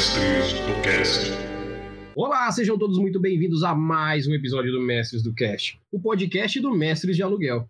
Mestres do Cast. Olá, sejam todos muito bem-vindos a mais um episódio do Mestres do Cast, o podcast do Mestres de Aluguel.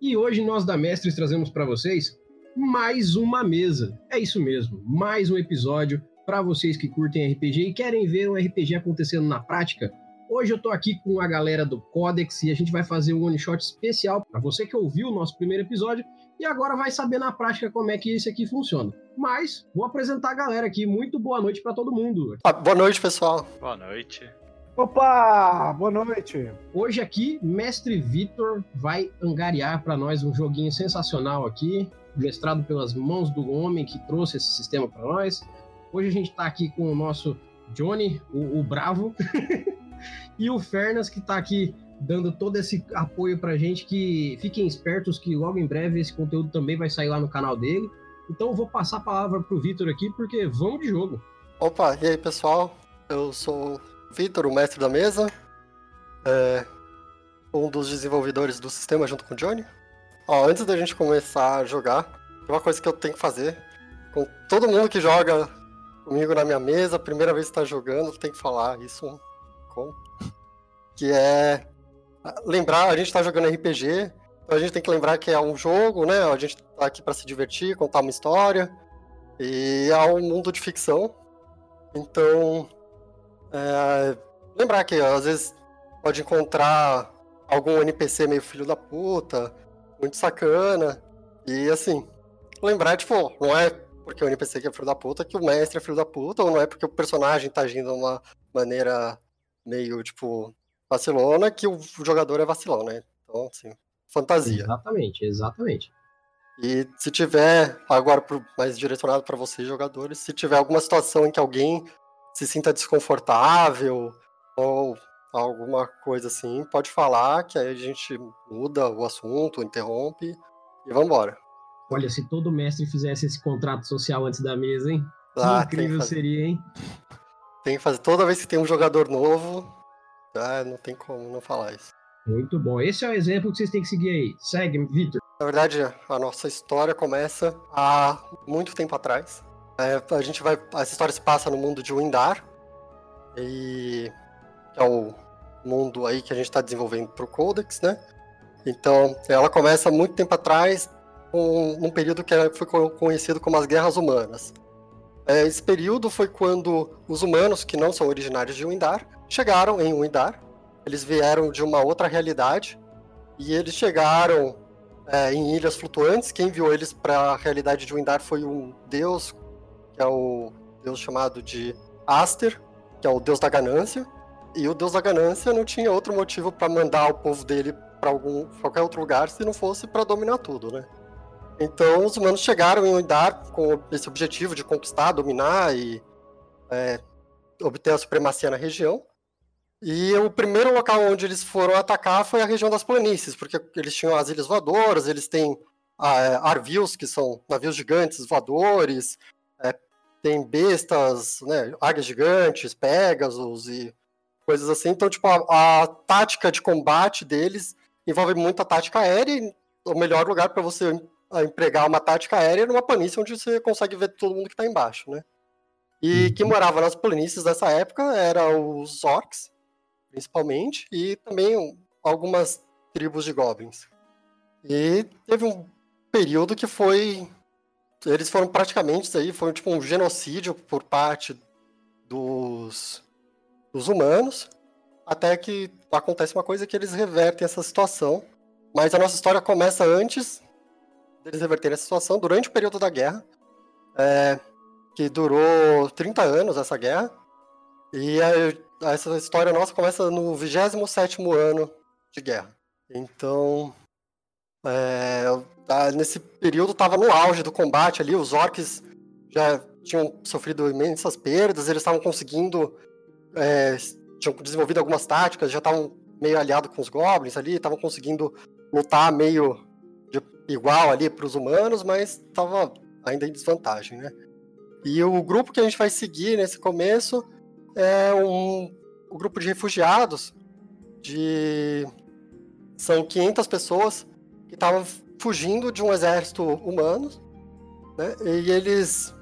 E hoje nós da Mestres trazemos para vocês mais uma mesa. É isso mesmo, mais um episódio para vocês que curtem RPG e querem ver um RPG acontecendo na prática. Hoje eu tô aqui com a galera do Codex e a gente vai fazer um one shot especial para você que ouviu o nosso primeiro episódio e agora vai saber na prática como é que isso aqui funciona. Mas vou apresentar a galera aqui. Muito boa noite para todo mundo. Ah, boa noite, pessoal. Boa noite. Opa, boa noite. Hoje aqui, Mestre Vitor vai angariar para nós um joguinho sensacional aqui, mestrado pelas mãos do homem que trouxe esse sistema para nós. Hoje a gente está aqui com o nosso Johnny, o, o Bravo, e o Fernas, que está aqui dando todo esse apoio pra gente, que fiquem espertos que logo em breve esse conteúdo também vai sair lá no canal dele. Então vou passar a palavra pro Vitor aqui, porque vamos de jogo. Opa, e aí pessoal? Eu sou o Vitor, o mestre da mesa, é, um dos desenvolvedores do sistema junto com o Johnny. Ó, antes da gente começar a jogar, uma coisa que eu tenho que fazer. Com todo mundo que joga comigo na minha mesa, primeira vez que tá jogando, tem que falar isso Que é lembrar, a gente tá jogando RPG, então a gente tem que lembrar que é um jogo, né? A gente tá aqui para se divertir, contar uma história. E é um mundo de ficção. Então, é, lembrar que às vezes pode encontrar algum NPC meio filho da puta, muito sacana. E assim, lembrar, tipo, não é porque o NPC que é filho da puta que o mestre é filho da puta, ou não é porque o personagem tá agindo de uma maneira meio, tipo, vacilona que o jogador é vacilão, né? Então, assim, fantasia. Exatamente, exatamente. E se tiver, agora mais direcionado para vocês, jogadores, se tiver alguma situação em que alguém se sinta desconfortável ou alguma coisa assim, pode falar que aí a gente muda o assunto, interrompe e vambora. Olha, se todo mestre fizesse esse contrato social antes da mesa, hein? Ah, que incrível seria, hein? Tem que fazer toda vez que tem um jogador novo, ah, não tem como não falar isso. Muito bom. Esse é o exemplo que vocês têm que seguir aí. Segue, Vitor. Na verdade, a nossa história começa há muito tempo atrás. É, a gente vai. Essa história se passa no mundo de Windar. E. que é o mundo aí que a gente está desenvolvendo para o Codex, né? Então, ela começa muito tempo atrás, um, num período que foi conhecido como as Guerras Humanas. É, esse período foi quando os humanos, que não são originários de Windar, chegaram em Windar. Eles vieram de uma outra realidade e eles chegaram é, em ilhas flutuantes. Quem enviou eles para a realidade de Windar foi um deus, que é o deus chamado de Aster, que é o deus da ganância. E o deus da ganância não tinha outro motivo para mandar o povo dele para algum qualquer outro lugar se não fosse para dominar tudo, né? Então os humanos chegaram em Windar com esse objetivo de conquistar, dominar e é, obter a supremacia na região. E o primeiro local onde eles foram atacar foi a região das planícies, porque eles tinham as ilhas voadoras, eles têm ah, arvios, que são navios gigantes voadores, é, tem bestas, né, águias gigantes, pégasos e coisas assim. Então, tipo, a, a tática de combate deles envolve muita tática aérea e o melhor lugar para você empregar uma tática aérea numa planície onde você consegue ver todo mundo que está embaixo, né? E quem uhum. morava nas planícies dessa época eram os orcs, principalmente, e também algumas tribos de goblins. E teve um período que foi. Eles foram praticamente isso aí, foi tipo um genocídio por parte dos, dos humanos, até que acontece uma coisa que eles revertem essa situação. Mas a nossa história começa antes deles reverterem essa situação, durante o período da guerra, é, que durou 30 anos essa guerra. E essa história nossa começa no 27 ano de guerra. Então, é, nesse período estava no auge do combate ali, os orcs já tinham sofrido imensas perdas, eles estavam conseguindo, é, tinham desenvolvido algumas táticas, já estavam meio aliados com os goblins ali, estavam conseguindo lutar meio de igual ali para os humanos, mas estava ainda em desvantagem, né? E o grupo que a gente vai seguir nesse começo é um, um grupo de refugiados de são 500 pessoas que estavam fugindo de um exército humano, né? E eles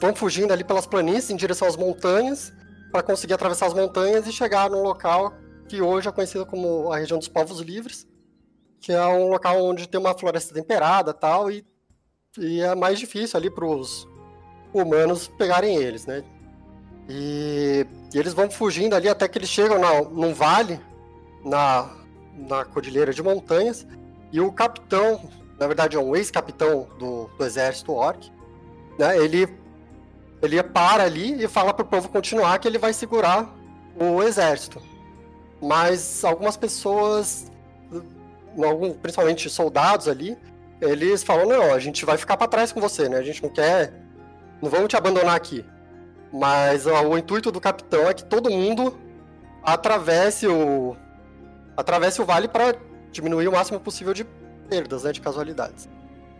vão fugindo ali pelas planícies em direção às montanhas para conseguir atravessar as montanhas e chegar num local que hoje é conhecido como a região dos povos livres, que é um local onde tem uma floresta temperada tal e, e é mais difícil ali para os humanos pegarem eles, né? E, e, eles vão fugindo ali até que eles chegam na, num vale na, na cordilheira de montanhas e o capitão, na verdade é um ex-capitão do, do exército orc, né? Ele ele para ali e fala pro povo continuar que ele vai segurar o exército. Mas algumas pessoas, principalmente soldados ali, eles falam: não, a gente vai ficar para trás com você, né? A gente não quer. Não vamos te abandonar aqui. Mas ó, o intuito do capitão é que todo mundo atravesse o. atravesse o vale para diminuir o máximo possível de perdas, né? De casualidades.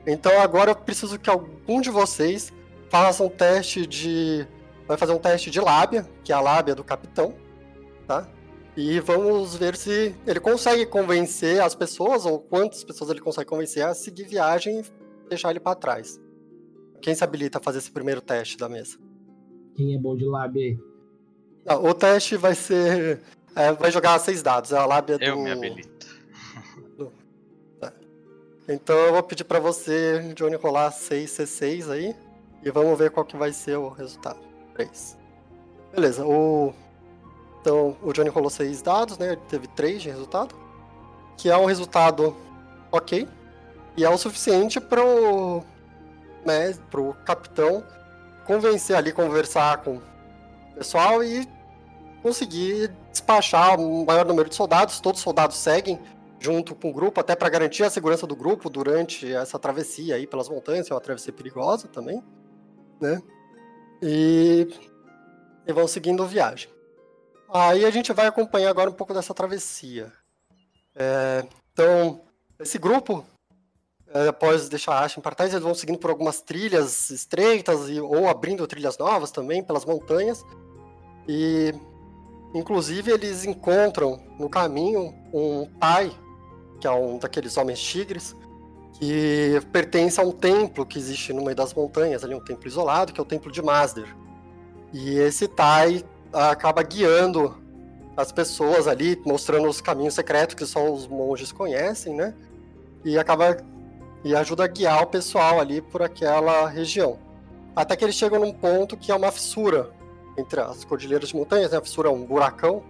Então agora eu preciso que algum de vocês faça um teste de. Vai fazer um teste de lábia, que é a lábia do capitão, tá? E vamos ver se ele consegue convencer as pessoas, ou quantas pessoas ele consegue convencer a seguir viagem e deixar ele para trás. Quem se habilita a fazer esse primeiro teste da mesa? Quem é bom de lábia aí? Não, o teste vai ser. É, vai jogar seis dados, é a lábia do. Eu me habilito. Do... Tá. Então eu vou pedir para você, Johnny, rolar 6 C6 aí. E vamos ver qual que vai ser o resultado. 3. Beleza, o. Então, o Johnny rolou 6 dados, né? Ele teve 3 de resultado. Que é um resultado ok. E é o suficiente pro. Né, pro capitão convencer ali, conversar com o pessoal e conseguir despachar o maior número de soldados. Todos os soldados seguem junto com o grupo, até para garantir a segurança do grupo durante essa travessia aí pelas montanhas, é uma travessia perigosa também né? E, e vão seguindo a viagem. Aí a gente vai acompanhar agora um pouco dessa travessia. É, então, esse grupo, é, após deixar Ashen para trás, eles vão seguindo por algumas trilhas estreitas e, ou abrindo trilhas novas também pelas montanhas. E, inclusive, eles encontram no caminho um pai, que é um daqueles homens tigres, que pertence a um templo que existe no meio das montanhas, ali um templo isolado, que é o templo de Masder. E esse Tai acaba guiando as pessoas ali, mostrando os caminhos secretos que só os monges conhecem, né? E acaba e ajuda a guiar o pessoal ali por aquela região. Até que eles chegam num ponto que é uma fissura entre as cordilheiras de montanhas, né? A fissura é um buracão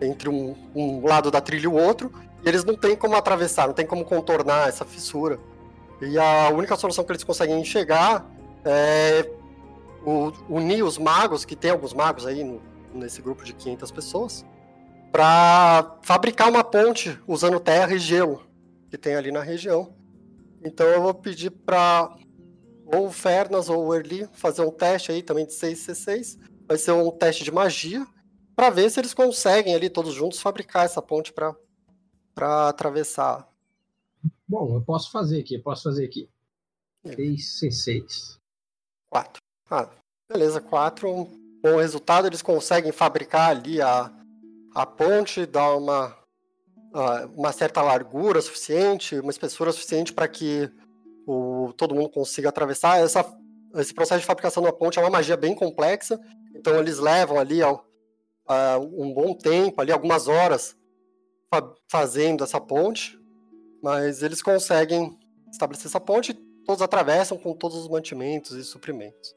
entre um, um lado da trilha e o outro, e eles não têm como atravessar, não tem como contornar essa fissura. E a única solução que eles conseguem enxergar é unir os magos, que tem alguns magos aí no, nesse grupo de 500 pessoas, para fabricar uma ponte usando terra e gelo que tem ali na região. Então eu vou pedir para ou o Fernas ou o Erli fazer um teste aí também de 6C6. Vai ser um teste de magia para ver se eles conseguem ali todos juntos fabricar essa ponte para atravessar. Bom, eu posso fazer aqui, eu posso fazer aqui. 3C6. 4. Ah, beleza, 4. Um bom resultado, eles conseguem fabricar ali a, a ponte, dar uma, uma certa largura suficiente, uma espessura suficiente para que o, todo mundo consiga atravessar. Essa, esse processo de fabricação da ponte é uma magia bem complexa, então eles levam ali ó, um bom tempo, ali algumas horas, fa fazendo essa ponte, mas eles conseguem estabelecer essa ponte todos atravessam com todos os mantimentos e suprimentos.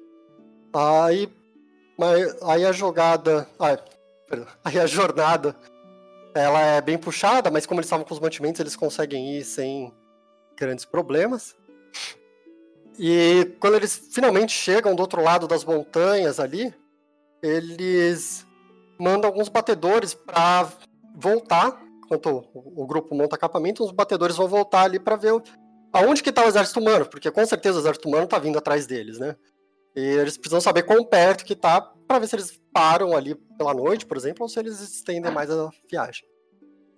Aí, aí a jogada. Perdão, aí a jornada ela é bem puxada, mas como eles estavam com os mantimentos, eles conseguem ir sem grandes problemas. E quando eles finalmente chegam do outro lado das montanhas ali, eles mandam alguns batedores para voltar enquanto o, o grupo monta acampamento, os batedores vão voltar ali para ver aonde que tá o exército humano, porque com certeza o exército humano tá vindo atrás deles, né? E eles precisam saber quão perto que tá para ver se eles param ali pela noite, por exemplo, ou se eles estendem mais a viagem.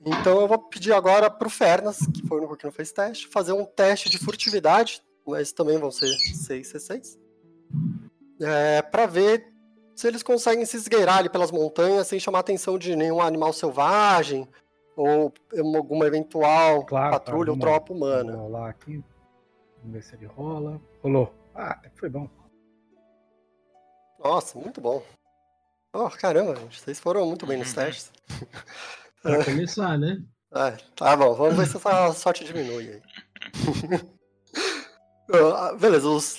Então eu vou pedir agora pro Fernas, que foi o único que não fez teste, fazer um teste de furtividade, mas também vão ser 6 C6. É, para ver se eles conseguem se esgueirar ali pelas montanhas sem chamar a atenção de nenhum animal selvagem ou alguma eventual claro, patrulha ou tropa humana. Vamos lá aqui. Vamos ver se ele rola. Rolou. Ah, foi bom. Nossa, muito bom. Oh, caramba, gente, vocês foram muito bem nos Uhum. testes. Pra começar, né? É, tá bom, vamos ver se essa sorte diminui aí. Ah, Beleza, os-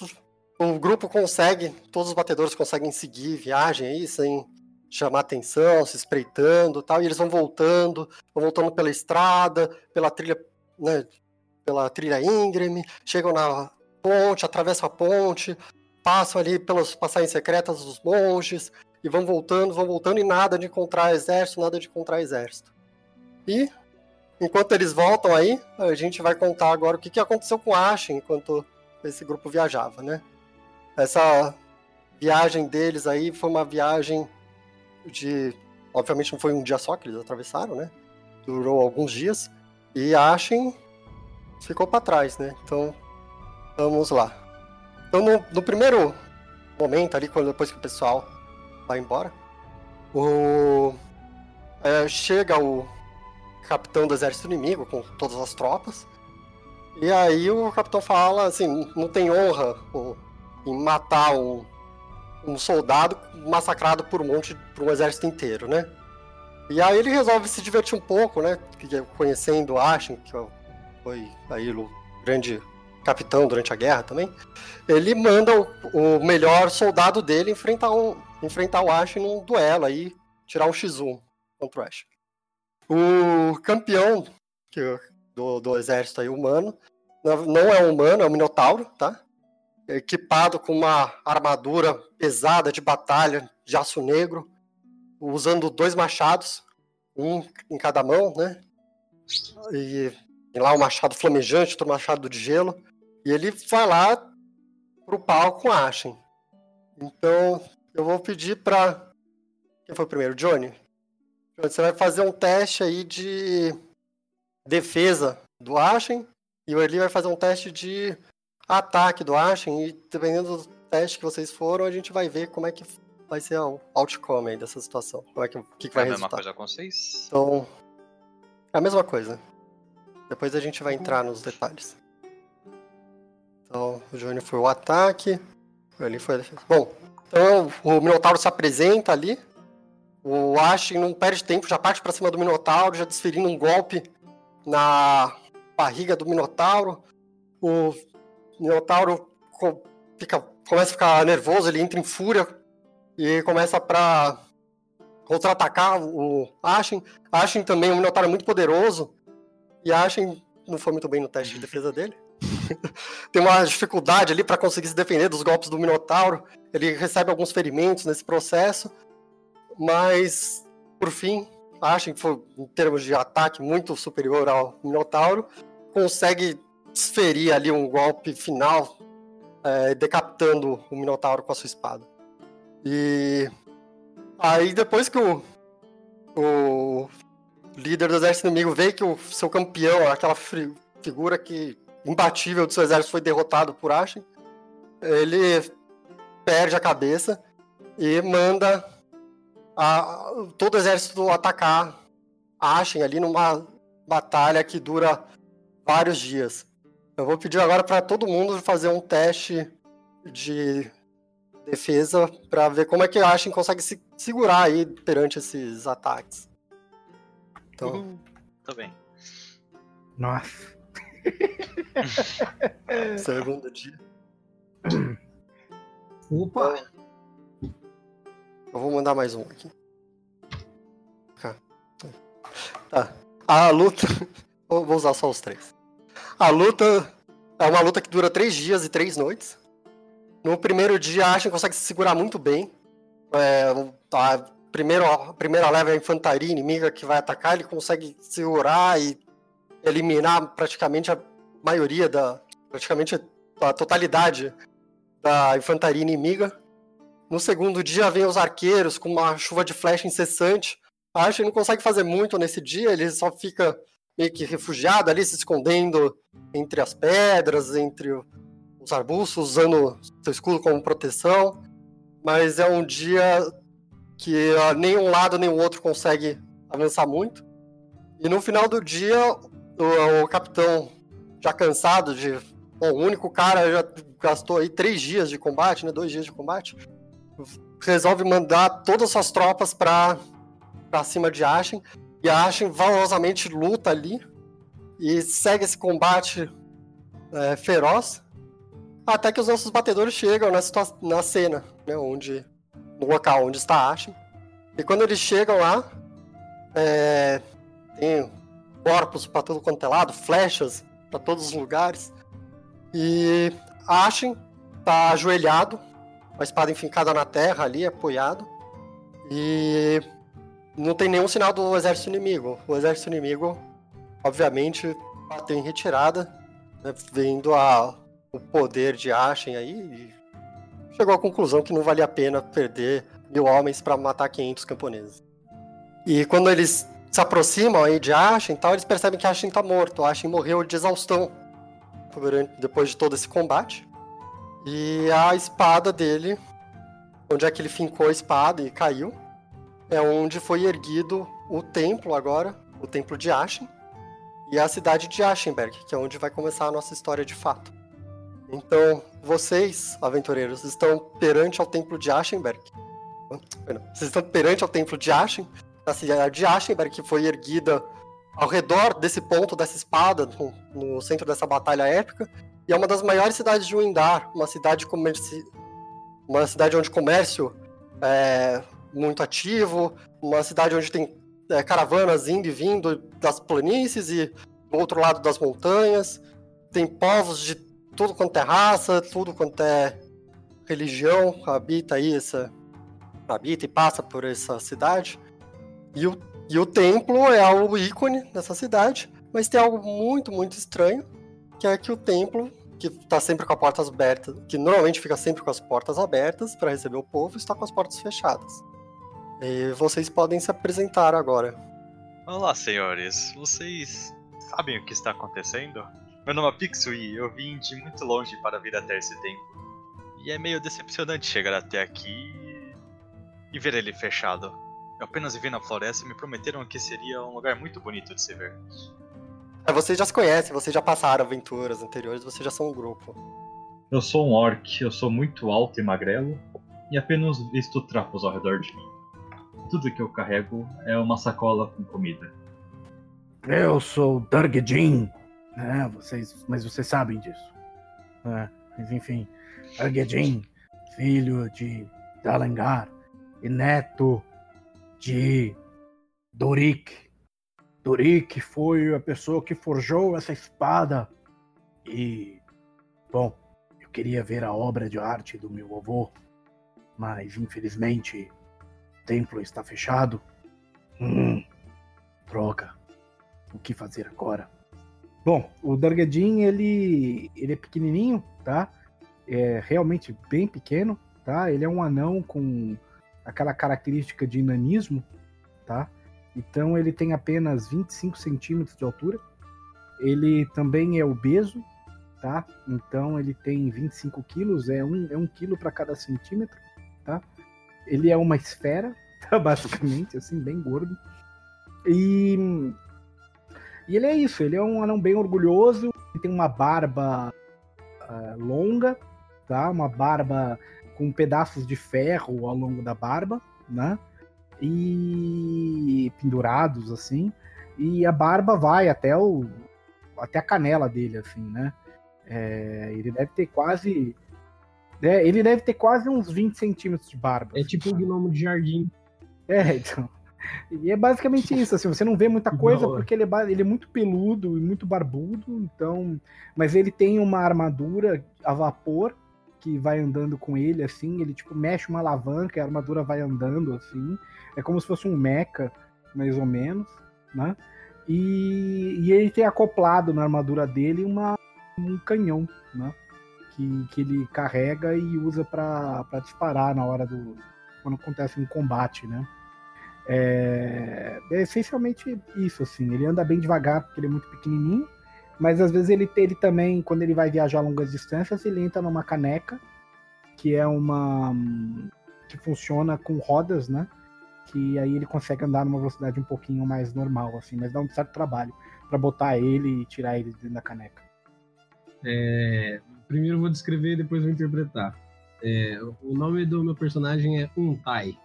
o grupo consegue, todos os batedores conseguem seguir viagem aí sem chamar atenção, se espreitando e tal, e eles vão voltando, vão voltando pela estrada, pela trilha, né, pela trilha íngreme, chegam na ponte, atravessam a ponte, passam ali pelas passagens secretas dos monges, e vão voltando, vão voltando, e nada de encontrar exército, nada de encontrar exército. E Enquanto eles voltam aí, a gente vai contar agora o que, que aconteceu com Ashen enquanto esse grupo viajava, né? Essa viagem deles aí foi uma viagem de. Obviamente não foi um dia só que eles atravessaram, né? Durou alguns dias. E Ashen ficou para trás, né? Então, vamos lá. Então, no, no primeiro momento ali, quando depois que o pessoal vai embora, o. é, chega o capitão do exército inimigo com todas as tropas. E aí o capitão fala assim, não tem honra o- em matar um, um soldado massacrado por um monte, por um exército inteiro, né? E aí ele resolve se divertir um pouco, né? Conhecendo Ashen, que foi aí o grande capitão durante a guerra também. Ele manda o, o melhor soldado dele enfrentar, um, enfrentar o Ashen num duelo aí, tirar um X1 contra o Ashen. O campeão que- do, do exército aí humano não é um humano, é um minotauro, tá? Equipado com uma armadura pesada de batalha de aço negro, usando dois machados, um em cada mão, né? E tem lá um machado flamejante, outro machado de gelo. E ele vai lá pro palco com Ashen. Então, eu vou pedir pra. Quem foi o primeiro? Johnny? Você vai fazer um teste aí de defesa do Ashen e o Eli vai fazer um teste de ataque do Ashen e dependendo do teste que vocês foram, a gente vai ver como é que vai ser o outcome aí dessa situação. Como é que, que, que É vai a mesma resultar. coisa com vocês? Então, é a mesma coisa. Depois a gente vai entrar nos detalhes. Então, o Johnny foi o ataque, o Eli foi a defesa. Bom, então o Minotauro se apresenta ali. O Ashen não perde tempo, já parte pra cima do Minotauro, já desferindo um golpe na barriga do Minotauro. O Minotauro fica, começa a ficar nervoso, ele entra em fúria e começa pra contra-atacar o Ashen. Ashen também, o Minotauro é muito poderoso. E Ashen não foi muito bem no teste de defesa dele. Tem uma dificuldade ali pra conseguir se defender dos golpes do Minotauro. Ele recebe alguns ferimentos nesse processo. Mas, por fim, Ashen, que foi, em termos de ataque, muito superior ao Minotauro, consegue desferir ali um golpe final, é, decapitando o Minotauro com a sua espada. E aí, depois que o, o líder do exército inimigo vê que o seu campeão, aquela fi- figura que imbatível do seu exército, foi derrotado por Ashen, ele perde a cabeça e manda a- todo o exército atacar Ashen ali numa batalha que dura vários dias. Eu vou pedir agora para todo mundo fazer um teste de defesa para ver como é que Ashen consegue se segurar aí perante esses ataques. Então, Uhul. Tô bem. Nossa. segundo dia. Opa! Eu vou mandar mais um aqui. Tá. A luta. Vou vou usar só os três. A luta é uma luta que dura três dias e três noites. No primeiro dia, a Ashen consegue se segurar muito bem. É, a, primeiro, a primeira leva é a infantaria inimiga que vai atacar, ele consegue segurar e eliminar praticamente a maioria da. praticamente a totalidade da infantaria inimiga. No segundo dia vem os arqueiros com uma chuva de flecha incessante. A Ashen não consegue fazer muito nesse dia, ele só fica meio que refugiado ali, se escondendo entre as pedras, entre os arbustos, usando seu escudo como proteção. Mas é um dia que ah, nem um lado nem o outro consegue avançar muito. E no final do dia, o, o capitão, já cansado de. Bom, o único cara já gastou aí três dias de combate, né? Dois dias de combate resolve mandar todas as suas tropas para cima de Ashen. E Ashen valorosamente luta ali e segue esse combate é, feroz até que os nossos batedores chegam na, na cena, né, onde, no local onde está Ashen. E quando eles chegam lá, é, tem corpos para todo quanto é lado, flechas para todos os lugares. E Ashen tá ajoelhado, com a espada enfincada na terra ali, apoiado. E não tem nenhum sinal do exército inimigo. O exército inimigo, obviamente, bateu em retirada, né, vendo a, o poder de Ashen aí chegou à conclusão que não valia a pena perder mil homens para matar 500 camponeses. E quando eles se aproximam aí de Ashen, tal, eles percebem que Ashen tá morto. Ashen morreu de exaustão depois de todo esse combate. E a espada dele, onde é que ele fincou a espada e caiu, é onde foi erguido o templo agora, o templo de Ashen, e a cidade de Ashenberg, que é onde vai começar a nossa história de fato. Então, vocês, aventureiros, estão perante ao templo de Ashenberg. Vocês estão perante ao templo de Ashen, a cidade de Ashenberg, que foi erguida ao redor desse ponto dessa espada, no, no, centro dessa batalha épica, e é uma das maiores cidades de Windar, uma cidade comerci... uma cidade onde comércio é muito ativo, uma cidade onde tem é, caravanas indo e vindo das planícies e do outro lado das montanhas, tem povos de tudo quanto é raça, tudo quanto é religião habita aí essa habita e passa por essa cidade. E o, e o templo é o ícone dessa cidade, mas tem algo muito, muito estranho, que é que o templo, que está sempre com as portas abertas, que normalmente fica sempre com as portas abertas para receber o povo, está com as portas fechadas. E vocês podem se apresentar agora. Olá, senhores. Vocês sabem o que está acontecendo? Meu nome é Pixu e eu vim de muito longe para vir até esse templo. E é meio decepcionante chegar até aqui e ver ele fechado. Eu apenas vivi na floresta e me prometeram que seria um lugar muito bonito de se ver. É, vocês já se conhecem, vocês já passaram aventuras anteriores, vocês já são um grupo. Eu sou um orc, eu sou muito alto e magrelo e apenas visto trapos ao redor de mim. Tudo que eu carrego é uma sacola com comida. Eu sou Dargedin, né? Vocês, mas vocês sabem disso. É, mas enfim, Dargedin, filho de Dalengar e neto de Dorik. Dorik foi a pessoa que forjou essa espada. E, bom, eu queria ver a obra de arte do meu avô, mas infelizmente o templo está fechado. Hum, droga. O que fazer agora? Bom, o Dargadin, ele, ele é pequenininho, tá? É realmente bem pequeno, tá? Ele é um anão com aquela característica de inanismo, tá? Então ele tem apenas 25 centímetros de altura. Ele também é obeso, tá? Então ele tem 25 quilos, é um, é um quilo para cada centímetro, tá? Ele é uma esfera, tá? basicamente, assim, bem gordo. E, e ele é isso, ele é um anão bem orgulhoso, ele tem uma barba uh, longa, tá? Uma barba com pedaços de ferro ao longo da barba, né? E pendurados assim, e a barba vai até o até a canela dele, assim, né? É, ele deve ter quase é, ele deve ter quase uns 20 centímetros de barba. É tipo um gnomo de jardim. É, então. E é basicamente isso, assim, você não vê muita coisa porque ele é, ele é muito peludo e muito barbudo, então. Mas ele tem uma armadura a vapor que vai andando com ele, assim, ele tipo mexe uma alavanca e a armadura vai andando, assim. É como se fosse um mecha, mais ou menos, né? E, e ele tem acoplado na armadura dele uma, um canhão, né? Que, que ele carrega e usa para disparar na hora do. quando acontece um combate, né? É, é, essencialmente isso, assim. Ele anda bem devagar porque ele é muito pequenininho, mas às vezes ele, ele também, quando ele vai viajar longas distâncias, ele entra numa caneca, que é uma. que funciona com rodas, né? Que aí ele consegue andar numa velocidade um pouquinho mais normal, assim, mas dá um certo trabalho para botar ele e tirar ele da caneca. É, primeiro vou descrever depois vou interpretar. É, o nome do meu personagem é Untai.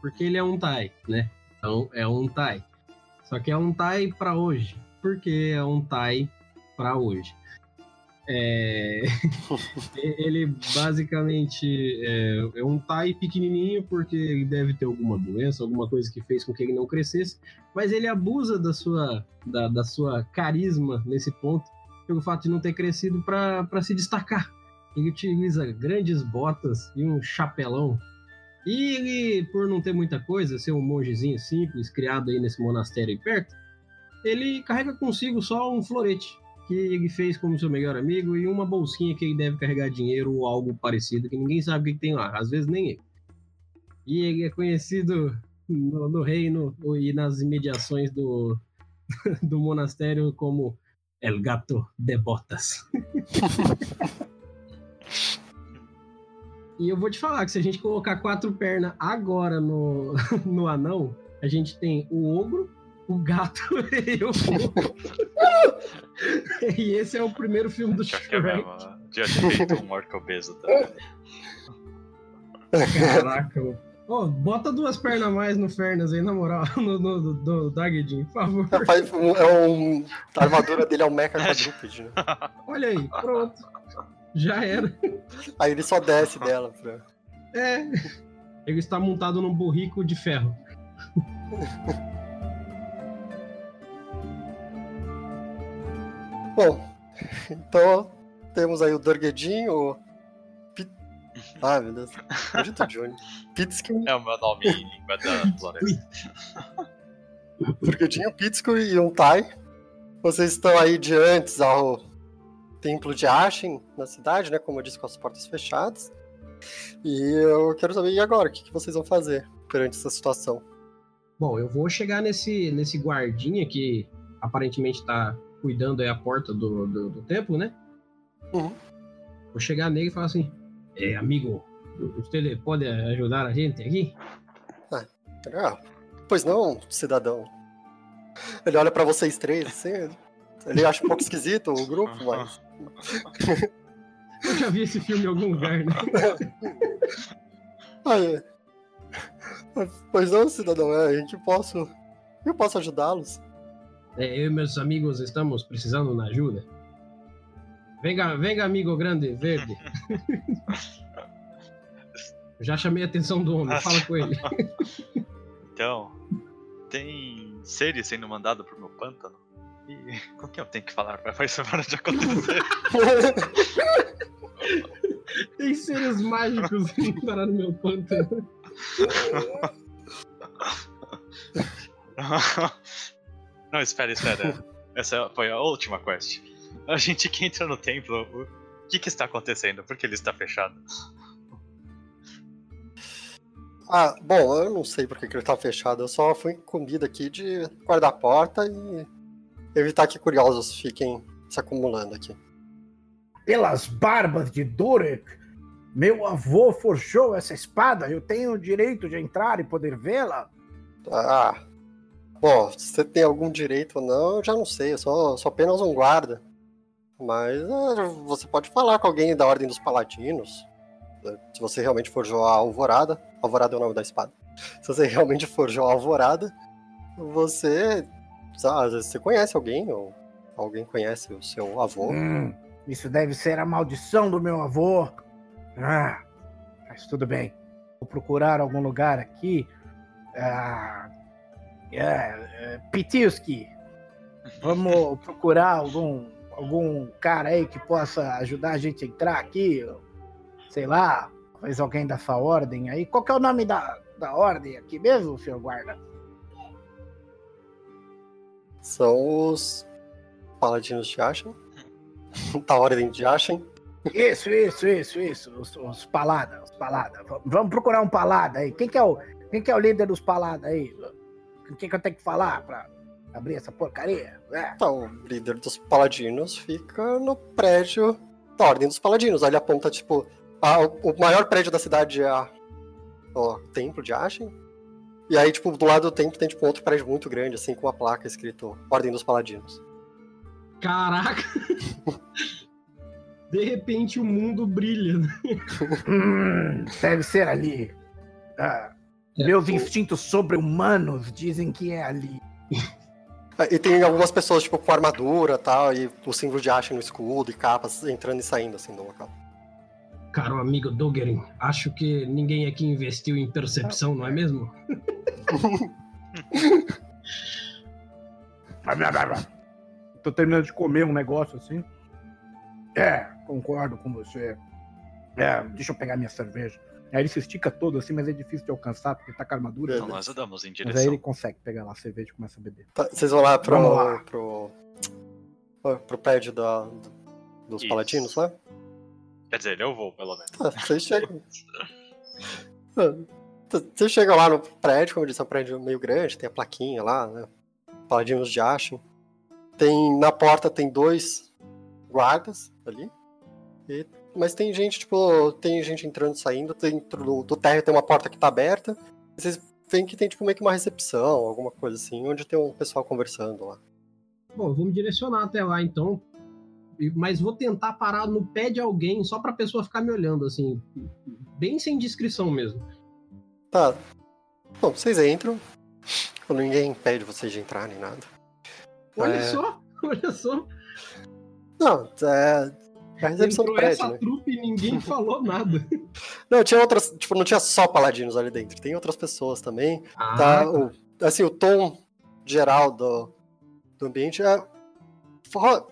Porque ele é Untai, né? Então é Untai. Só que é Untai pra hoje. Porque é Untai pra hoje. É... ele basicamente é, é um Tai pequenininho porque ele deve ter alguma doença, alguma coisa que fez com que ele não crescesse, mas ele abusa da sua, da, da sua carisma nesse ponto, pelo fato de não ter crescido para se destacar. Ele utiliza grandes botas e um chapelão. E ele, por não ter muita coisa, ser um mongezinho simples, criado aí nesse monastério aí perto, ele carrega consigo só um florete que ele fez como seu melhor amigo e uma bolsinha que ele deve carregar dinheiro ou algo parecido que ninguém sabe o que tem lá, às vezes nem ele. E ele é conhecido no, no reino e nas imediações do, do monastério como El Gato de Botas. e eu vou te falar que se a gente colocar quatro pernas agora no, no anão, a gente tem o ogro, o gato e o fogo. e esse é o primeiro filme do Acho que é Shrek. mesmo. Já tinha feito um orc obeso também. Caraca, mano. Ô, bota duas pernas a mais no Fernas aí, na moral, no, no, do, do Dagedin, por favor. Rapaz, um- é um. A armadura dele é um mecha quadrúpede, né? Olha aí, pronto. Já era. Aí ele só desce dela. Pra... É. Ele está montado num burrico de ferro. Bom, então temos aí o Dorguedinho, o. Pit... Ah, meu Deus. Maldito Johnny. Pitsky, É o meu nome em língua da floresta. Dorguedinho, Pitsky e um Tai. Vocês estão aí de antes ao templo de Ashen na cidade, né? Como eu disse, com as portas fechadas. E eu quero saber, e agora? O que, que vocês vão fazer perante essa situação? Bom, eu vou chegar nesse, nesse guardinha que aparentemente está cuidando aí a porta do, do, do templo, né? Uhum. Vou chegar nele e falar assim: é, amigo, você pode ajudar a gente aqui? Ah, pois não, cidadão. Ele olha pra vocês três, assim. Ele acha um pouco esquisito o grupo, mas. Eu já vi esse filme em algum lugar, né? Ah, é. Pois não, cidadão, é, em que posso. Eu posso ajudá-los? É, eu e meus amigos estamos precisando de ajuda. Venga, venga, amigo grande, verde. Já chamei a atenção do homem, fala com ele. Então, tem seres sendo mandado pro meu pântano? E com quem eu tenho que falar pra isso parar de acontecer? Tem seres mágicos vindo parar no meu pântano. Não, espera, espera. Essa foi a última quest. A gente que entra no templo, o que que está acontecendo? Por que ele está fechado? Ah, bom, eu não sei por que que ele tá fechado. Eu só fui incumbido aqui de guardar a porta e evitar que curiosos fiquem se acumulando aqui. Pelas barbas de Durek, meu avô forjou essa espada. Eu tenho o direito de entrar e poder vê-la. Ah, bom, se você tem algum direito ou não, eu já não sei. Eu sou, sou apenas um guarda. Mas ah, você pode falar com alguém da Ordem dos Paladinos. eh, Se você realmente forjou a Alvorada. Alvorada é o nome da espada. Se você realmente forjou a Alvorada, você. Sabe, às vezes você conhece alguém, ou alguém conhece o seu avô. Hum, isso deve ser a maldição do meu avô. Ah, mas tudo bem. Vou procurar algum lugar aqui. Ah, é, é, Pitiuski. Vamos procurar algum, algum cara aí que possa ajudar a gente a entrar aqui. Sei lá, talvez alguém da sua ordem aí. Qual que é o nome da, da ordem aqui mesmo, senhor guarda? São os Paladinos de Ashen. da Ordem de Ashen. Isso, isso, isso, isso. Os, os palada, os palada. Vamos procurar um palada aí. Quem que é o, quem que é o líder dos palada aí? O que, que eu tenho que falar pra abrir essa porcaria? É. Então, o líder dos Paladinos fica no prédio da Ordem dos Paladinos. Aí ele aponta, tipo, a- o maior prédio da cidade é a, o Templo de Ashen. E aí, tipo, do lado do templo tem, tipo, um outro prédio muito grande, assim, com uma placa escrito Ordem dos Paladinos. Caraca! De repente o mundo brilha. Hum, deve ser ali. Ah, meus instintos sobre-humanos dizem que é ali. E tem algumas pessoas, tipo, com armadura e tal, e o símbolo de Ashen no escudo e capas entrando e saindo, assim, do local. Caro amigo Dogerin, acho que ninguém aqui investiu em percepção, não é mesmo? Tô terminando de comer um negócio assim. É, concordo com você. É, deixa eu pegar minha cerveja. Aí ele se estica todo assim, mas é difícil de alcançar porque tá com a armadura. Então nós andamos em Mas aí direção. ele consegue pegar lá a cerveja e começa a beber. Tá, vocês vão lá pro. Vamos lá. pro. pro prédio da, do- dos Isso. paladinos lá? Quer dizer, eu vou, pelo menos. Ah, vocês chegam. Ah, Vocês chegam lá no prédio, como eu disse, é um prédio meio grande, tem a plaquinha lá, né? Paladinos de Ashen. Tem, na porta tem dois guardas ali. E- mas tem gente, tipo, tem gente entrando e saindo. Dentro do, do térreo tem uma porta que tá aberta. Vocês veem que tem, tipo, meio que uma recepção, alguma coisa assim, onde tem um pessoal conversando lá. Bom, vamos direcionar até lá então. Mas vou tentar parar no pé de alguém só pra pessoa ficar me olhando, assim. Bem sem descrição mesmo. Tá. Bom, vocês entram. Ninguém impede vocês de entrar nem nada. Olha É. só, olha só. Não, é. É a recepção do Entrou prédio, essa né? trupe e ninguém falou nada. Não, tinha outras. Tipo, não tinha só paladinos ali dentro, tem outras pessoas também. Ah, Tá, o, assim, o tom geral do, do ambiente é.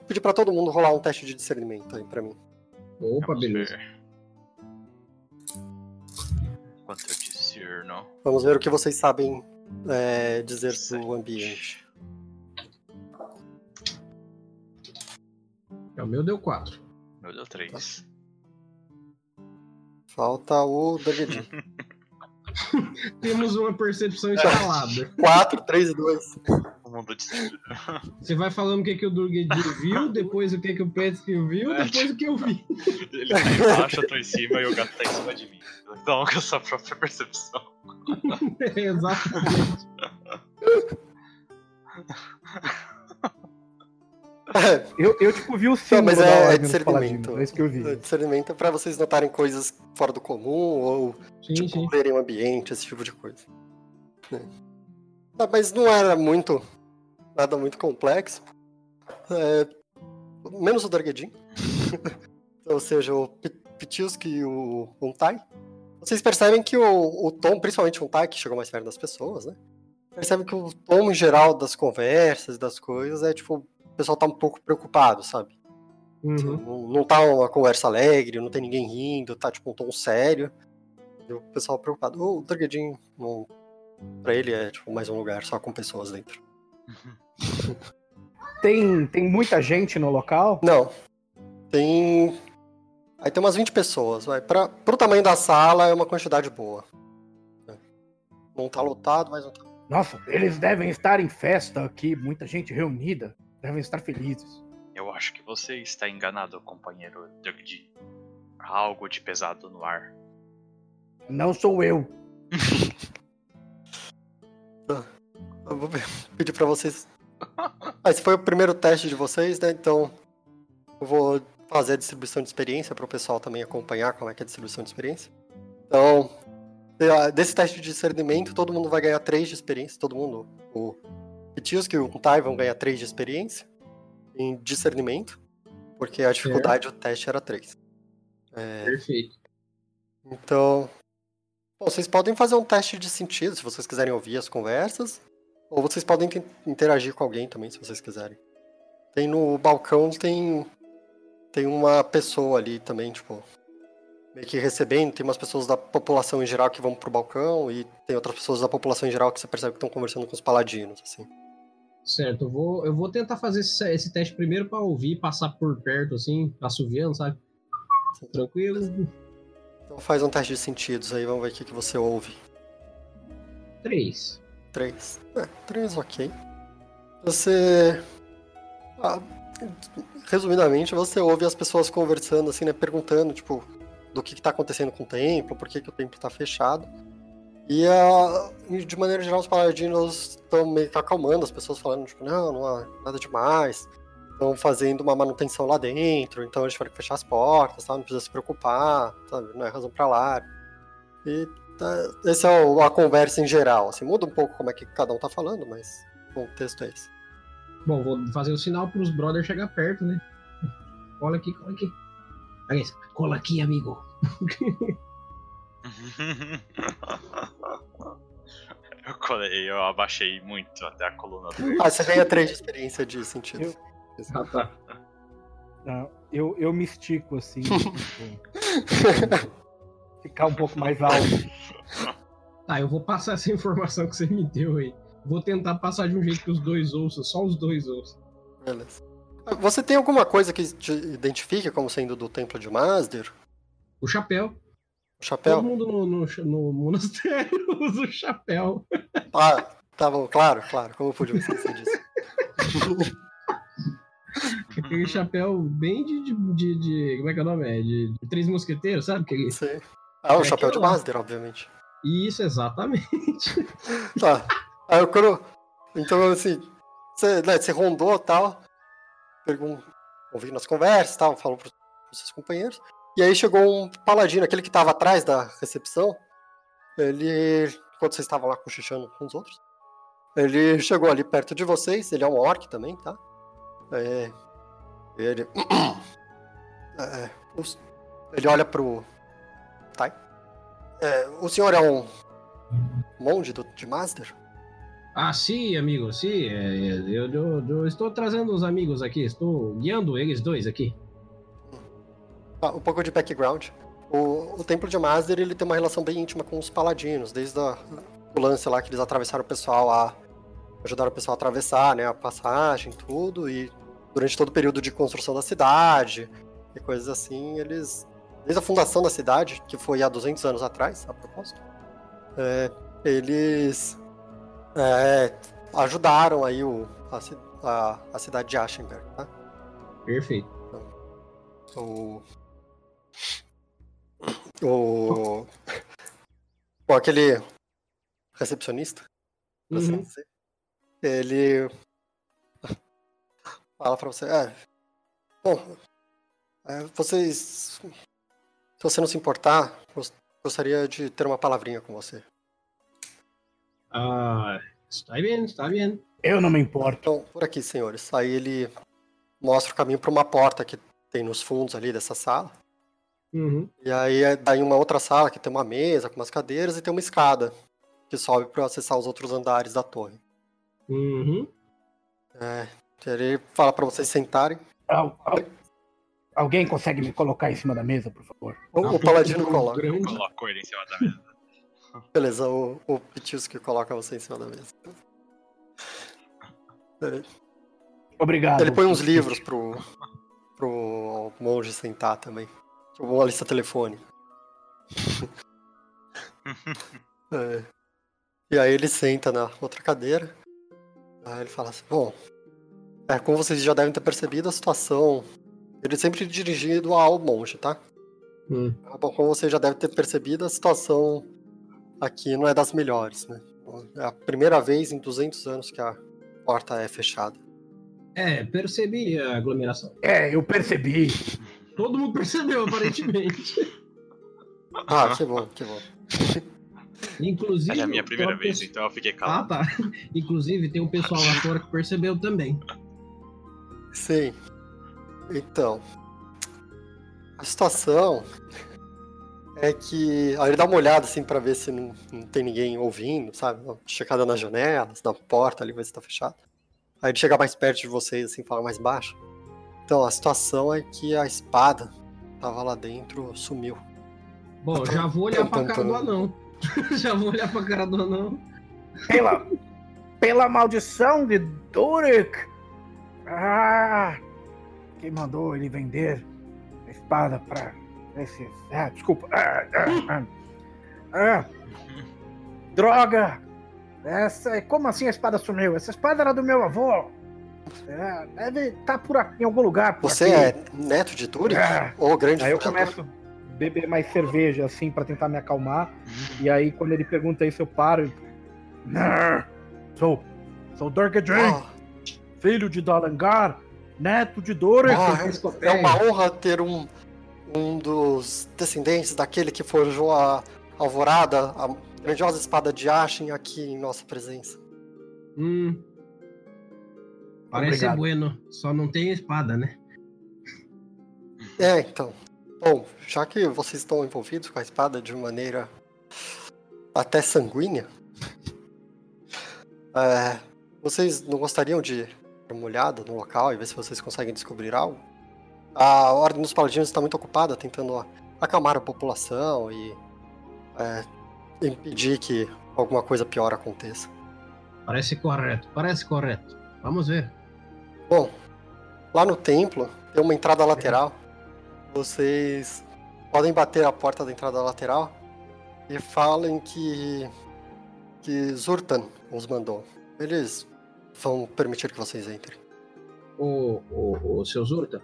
Pedir pra todo mundo rolar um teste de discernimento aí pra mim. Opa, beleza. ver. Quanto eu discerno. Vamos ver o que vocês sabem é, dizer do ambiente. É, o meu deu 4. Meu deu 3. Falta o Dugedin. Temos uma percepção instalada. 4, 3 e 2. O mundo de... Você vai falando o que, que o Durgedin viu, depois o que, que o Petsky viu, É, depois o que eu vi. Ele tá embaixo, eu tô em cima e o gato tá em cima de mim. Então, com a sua própria percepção. É, exatamente. Eu, eu tipo, vi o símbolo mas da é- é discernimento. é isso que eu vi. Discernimento é pra vocês notarem coisas fora do comum ou Sim, tipo, sim. lerem o ambiente, esse tipo de coisa. É. Ah, mas não era muito. Nada muito complexo. É, menos o Dargedin. Ou seja, o Pi- Pitiuski e o Untai. Vocês percebem que o, o tom, principalmente o Untai, que chegou mais perto das pessoas, né? Percebem que o tom em geral das conversas, das coisas, é tipo, o pessoal tá um pouco preocupado, sabe? Uhum. Não, não tá uma conversa alegre, não tem ninguém rindo, tá tipo um tom sério. E o pessoal preocupado. O Dargedin, não... pra ele é tipo mais um lugar só com pessoas dentro. Tem, tem muita gente no local? Não. Tem. Aí tem umas 20 pessoas, vai. Pra, pro tamanho da sala é uma quantidade boa. Não tá lotado, mas não tá. Nossa, eles devem estar em festa aqui, muita gente reunida. Devem estar felizes. Eu acho que você está enganado, companheiro Dugdi. Há algo de pesado no ar. Não sou eu. Eu vou pedir pra vocês. Ah, esse foi o primeiro teste de vocês, né? Então. Eu vou fazer a distribuição de experiência para o pessoal também acompanhar como é que é a distribuição de experiência. Então, de- desse teste de discernimento, todo mundo vai ganhar 3 de experiência. Todo mundo. O Pitiuski e o Tai vão ganhar 3 de experiência em discernimento, porque a dificuldade do teste era 3. Perfeito. Então, bom, vocês podem fazer um teste de sentido se vocês quiserem ouvir as conversas, ou vocês podem interagir com alguém também se vocês quiserem. Tem no balcão tem tem uma pessoa ali também, tipo, meio que recebendo, tem umas pessoas da população em geral que vão pro balcão e tem outras pessoas da população em geral que você percebe que estão conversando com os paladinos, assim. Certo, eu vou, eu vou tentar fazer esse, esse teste primeiro pra ouvir, passar por perto, assim, assoviando, sabe? Tranquilo. Então faz um teste de sentidos aí, vamos ver o que, que você ouve. Três. Três. É, três, ok. Você. Ah, resumidamente, você ouve as pessoas conversando, assim, né? Perguntando, tipo, do que, que tá acontecendo com o templo, por que, que o templo tá fechado. E, ah, e, de maneira geral, os paladinos estão meio que acalmando as pessoas, falando, tipo, não, não há nada demais. estão fazendo uma manutenção lá dentro, então eles tiveram que fechar as portas, tá? não precisa se preocupar, não é razão para alarme. E tá, essa é o- a conversa em geral. Assim, muda um pouco como é que cada um tá falando, mas o contexto é esse. Bom, vou fazer o sinal pros brothers chegar perto, né? Cola aqui, cola aqui. Cola aqui, amigo. eu colei, eu abaixei muito até a coluna do. Ah, você ganha 3 de experiência de sentido. Ah, tá. Não, eu, eu me estico assim. tipo, ficar um pouco mais alto. Tá, eu vou passar essa informação que você me deu aí. Vou tentar passar de um jeito que os dois ouçam, só os dois ouçam. Beleza. Você tem alguma coisa que te identifique como sendo do templo de Masder? O chapéu. Chapéu? Todo mundo no, no, no monastério usa o chapéu. Ah, tá bom, claro, claro. Como eu pude esquecer disso? Aquele chapéu bem de, de, de- Como é que é o nome? É de, de Três Mosqueteiros, sabe? Aquele... Sei. Ah, o É chapéu de. Masder, obviamente. Isso, exatamente. Tá. Aí eu quando. Então, assim, você, né, você rondou e tal. Pergun... Ouvindo as conversas e tal, falou pros, pros seus companheiros. E aí chegou um paladino, aquele que tava atrás da recepção. Ele. Enquanto vocês estavam lá cochichando com os outros. Ele chegou ali perto de vocês. Ele é um orc também, tá? É, ele. É, ele olha pro. Tá? É, o senhor é um monge do, de Master? Ah, sim, amigo, sim. é, é, eu, eu- eu estou trazendo os amigos aqui, estou guiando eles dois aqui. Um pouco de background. O, o Templo de Masder ele tem uma relação bem íntima com os paladinos, desde a, o lance lá que eles atravessaram o pessoal a. ajudaram o pessoal a atravessar, né? A passagem, tudo, e durante todo o período de construção da cidade e coisas assim, eles. Desde a fundação da cidade, que foi há 200 anos atrás, a propósito, é, eles é, ajudaram aí o, a, a, a cidade de Aschenberg, tá? Perfeito. O. O. Bom, aquele recepcionista, assim Uhum. dizer, ele fala pra você, é. Bom, é, vocês. Se você não se importar, gos- gostaria de ter uma palavrinha com você. Ah, está bem, está bem. Eu não me importo. Então, por aqui, senhores. Aí ele mostra o caminho pra uma porta que tem nos fundos ali dessa sala. Uhum. E aí é daí uma outra sala que tem uma mesa com umas cadeiras e tem uma escada que sobe para acessar os outros andares da torre. Uhum. É, ele fala para vocês sentarem. Al- al- alguém consegue me colocar em cima da mesa, por favor? O, o paladino coloca. Colocou ele em cima da mesa. Beleza, o, o Pitisco coloca você em cima da mesa. É, Obrigado. Ele põe uns livros pro, pro monge sentar também. Tipo uma lista telefônica. É. E aí ele senta na outra cadeira. Aí ele fala assim, bom, é, como vocês já devem ter percebido, a situação. Ele sempre dirigido ao monge, tá? Hum. Ah, Bom, como você já deve ter percebido, a situação aqui não é das melhores, né? É a primeira vez em 200 anos que a porta é fechada. É, percebi a aglomeração. É, eu percebi. Todo mundo percebeu, aparentemente. Ah, que bom, que bom. Inclusive. É a minha primeira vez, então eu fiquei Ah, calado. tá. Inclusive, tem um pessoal lá fora que percebeu também. Sim. Então, a situação é que. Aí ele dá uma olhada assim pra ver se não, não tem ninguém ouvindo, sabe? Uma Checada nas janelas, na porta ali, ver se tá fechado. Aí ele chega mais perto de vocês, assim, fala mais baixo. Então, a situação é que a espada tava lá dentro, sumiu. Bom, já vou olhar pra cara do anão. já vou olhar pra cara do anão. Pela, pela maldição de Durik. Ah, quem mandou ele vender a espada pra esse. Ah, desculpa. Ah, ah, ah. Ah, droga! Essa, como assim a espada sumiu? Essa espada era do meu avô. É, deve estar por aqui, em algum lugar. Por Você aqui. é neto de Turi? Ah. Ou grande Aí eu começo a beber mais cerveja, assim, pra tentar me acalmar. E aí, quando ele pergunta isso, eu paro. e- sou, sou Dorgadrin, Ah, filho de Dalangar neto de Dora. Ah, é uma honra ter um, um dos descendentes daquele que forjou a Alvorada, a grandiosa espada de Ashen, aqui em nossa presença. Hum. Parece Obrigado. bueno. Só não tem espada, né? É, então. Bom, já que vocês estão envolvidos com a espada de maneira até sanguínea, é, vocês não gostariam de dar uma olhada no local e ver se vocês conseguem descobrir algo? A Ordem dos Paladinos está muito ocupada tentando acalmar a população e é, impedir que alguma coisa pior aconteça. Parece correto. Parece correto. Vamos ver. Bom, lá no templo tem uma entrada lateral. Vocês podem bater a porta da entrada lateral e falem que que Zurtan os mandou. Eles vão permitir que vocês entrem. O, o, o seu Zurta,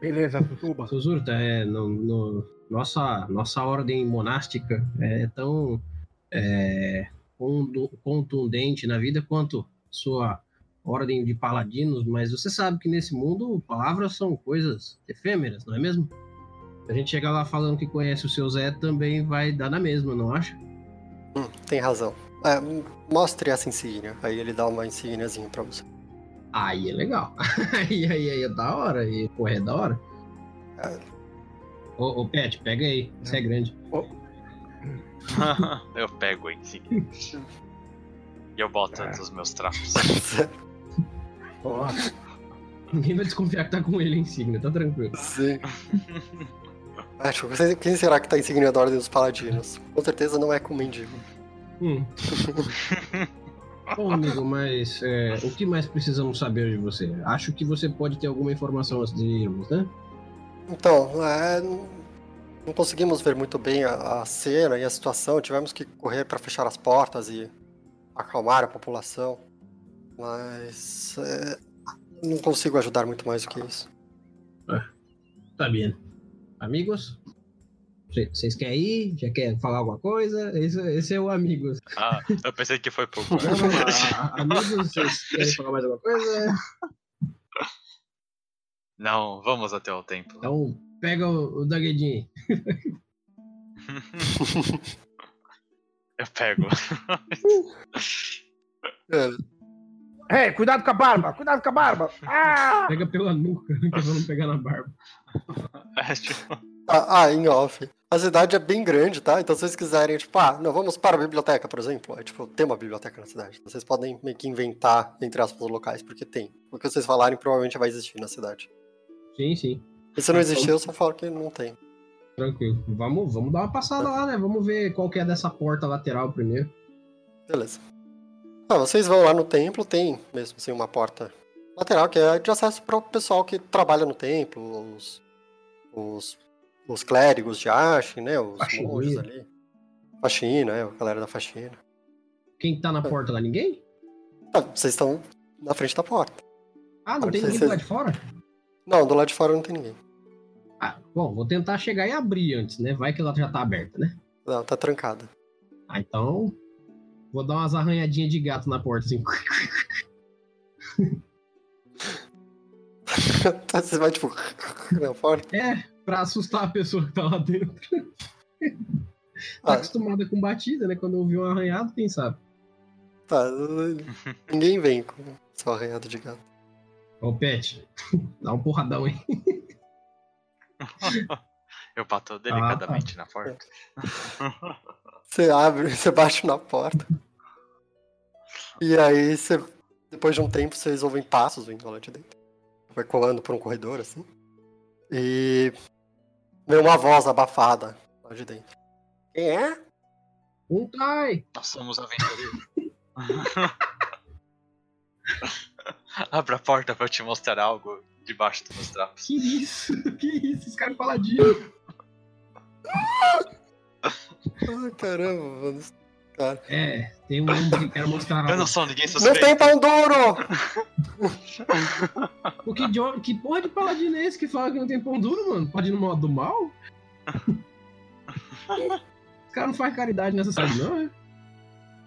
Beleza, Sussuba. seu Zurta, é, no, no- nossa, nossa ordem monástica é tão é, contundente na vida quanto sua ordem de paladinos, mas você sabe que nesse mundo palavras são coisas efêmeras, não é mesmo? Se a gente chegar lá falando que conhece o seu Zé, também vai dar na mesma, não acha? Hum, tem razão. É, mostre essa insígnia. Aí ele dá uma insígniazinha pra você. Aí é legal. aí, aí, aí é da hora. E, porra, é da hora. É. Ô, ô, Pet, pega aí. Você é grande. eu pego em seguida. E eu boto É. dos meus trapos. Ó, Ninguém vai desconfiar que tá com ele em signo, tá tranquilo. Sim. Acho que você- quem será que tá insígnia da Ordem dos Paladinos? Com certeza não é com o mendigo. Hum. Bom, amigo, mas é, o que mais precisamos saber de você? Acho que você pode ter alguma informação antes de irmos, né? Então, é, não- não conseguimos ver muito bem a, a cena e a situação. Tivemos que correr para fechar as portas e acalmar a população. Mas é, não consigo ajudar muito mais do que isso. Tá bem. Amigos? Cê- Vocês querem ir? Já querem falar alguma coisa? Esse, esse é o Amigos. Ah, eu pensei que foi pouco. Amigos, vocês querem falar mais alguma coisa? Não, vamos até o templo. Então, pega o, o Daguedinho. Eu pego. É, Ei, cuidado com a barba, cuidado com a barba. Ah! Pega pela nuca, que é pra não pegar na barba. É, tipo, ah, ah, em off. A cidade é bem grande, tá? Então se vocês quiserem, tipo, ah, não, vamos para a biblioteca, por exemplo. É, tipo, tem uma biblioteca na cidade. Então, vocês podem meio que inventar, entre aspas, os locais, porque tem. O que vocês falarem provavelmente vai existir na cidade. Sim, sim. E se não existir, eu só falo que não tem. Tranquilo. Vamos, vamos dar uma passada lá, né? Vamos ver qual que é dessa porta lateral primeiro. Beleza. Ah, vocês vão lá no templo, tem mesmo assim uma porta lateral que é de acesso para o pessoal que trabalha no templo, os, os, os clérigos de Ashen, né? Os Faxineiro. monges ali. Faxina, é, a galera da faxina. Quem tá na porta lá? Ninguém? Ah, vocês estão na frente da porta. Ah, não tem ninguém cê- do lado de fora? Não, do lado de fora não tem ninguém. Ah, bom, vou tentar chegar e abrir antes, né? Vai que ela já tá aberta, né? Não, tá trancada. Ah, então. Vou dar umas arranhadinhas de gato na porta, assim. Você vai, tipo, na porta. É, pra assustar a pessoa que tá lá dentro. tá Ah. acostumada com batida, né? Quando ouviu um arranhado, quem sabe? Tá, ninguém vem com seu arranhado de gato. Ô, Pet, dá um porradão aí. Eu bato delicadamente na porta. Você abre, você bate na porta. E aí, você, depois de um tempo, vocês ouvem passos vindo lá de dentro. Vai colando por um corredor, assim. E vem uma voz abafada lá de dentro. Quem é? Um tai! Nós somos aventureiros. Abra a porta pra eu te mostrar algo debaixo dos meus trapos. Que isso? Que isso? Esse cara é paladino. Ai, caramba, mano. Cara. É, tem um que quer mostrar Eu não sou ninguém Não suspeito. tem pão duro! O que, de- que porra de paladino é esse que fala que não tem pão duro, mano? Pode ir no modo do mal? Os caras não fazem caridade nessa cidade, não, é?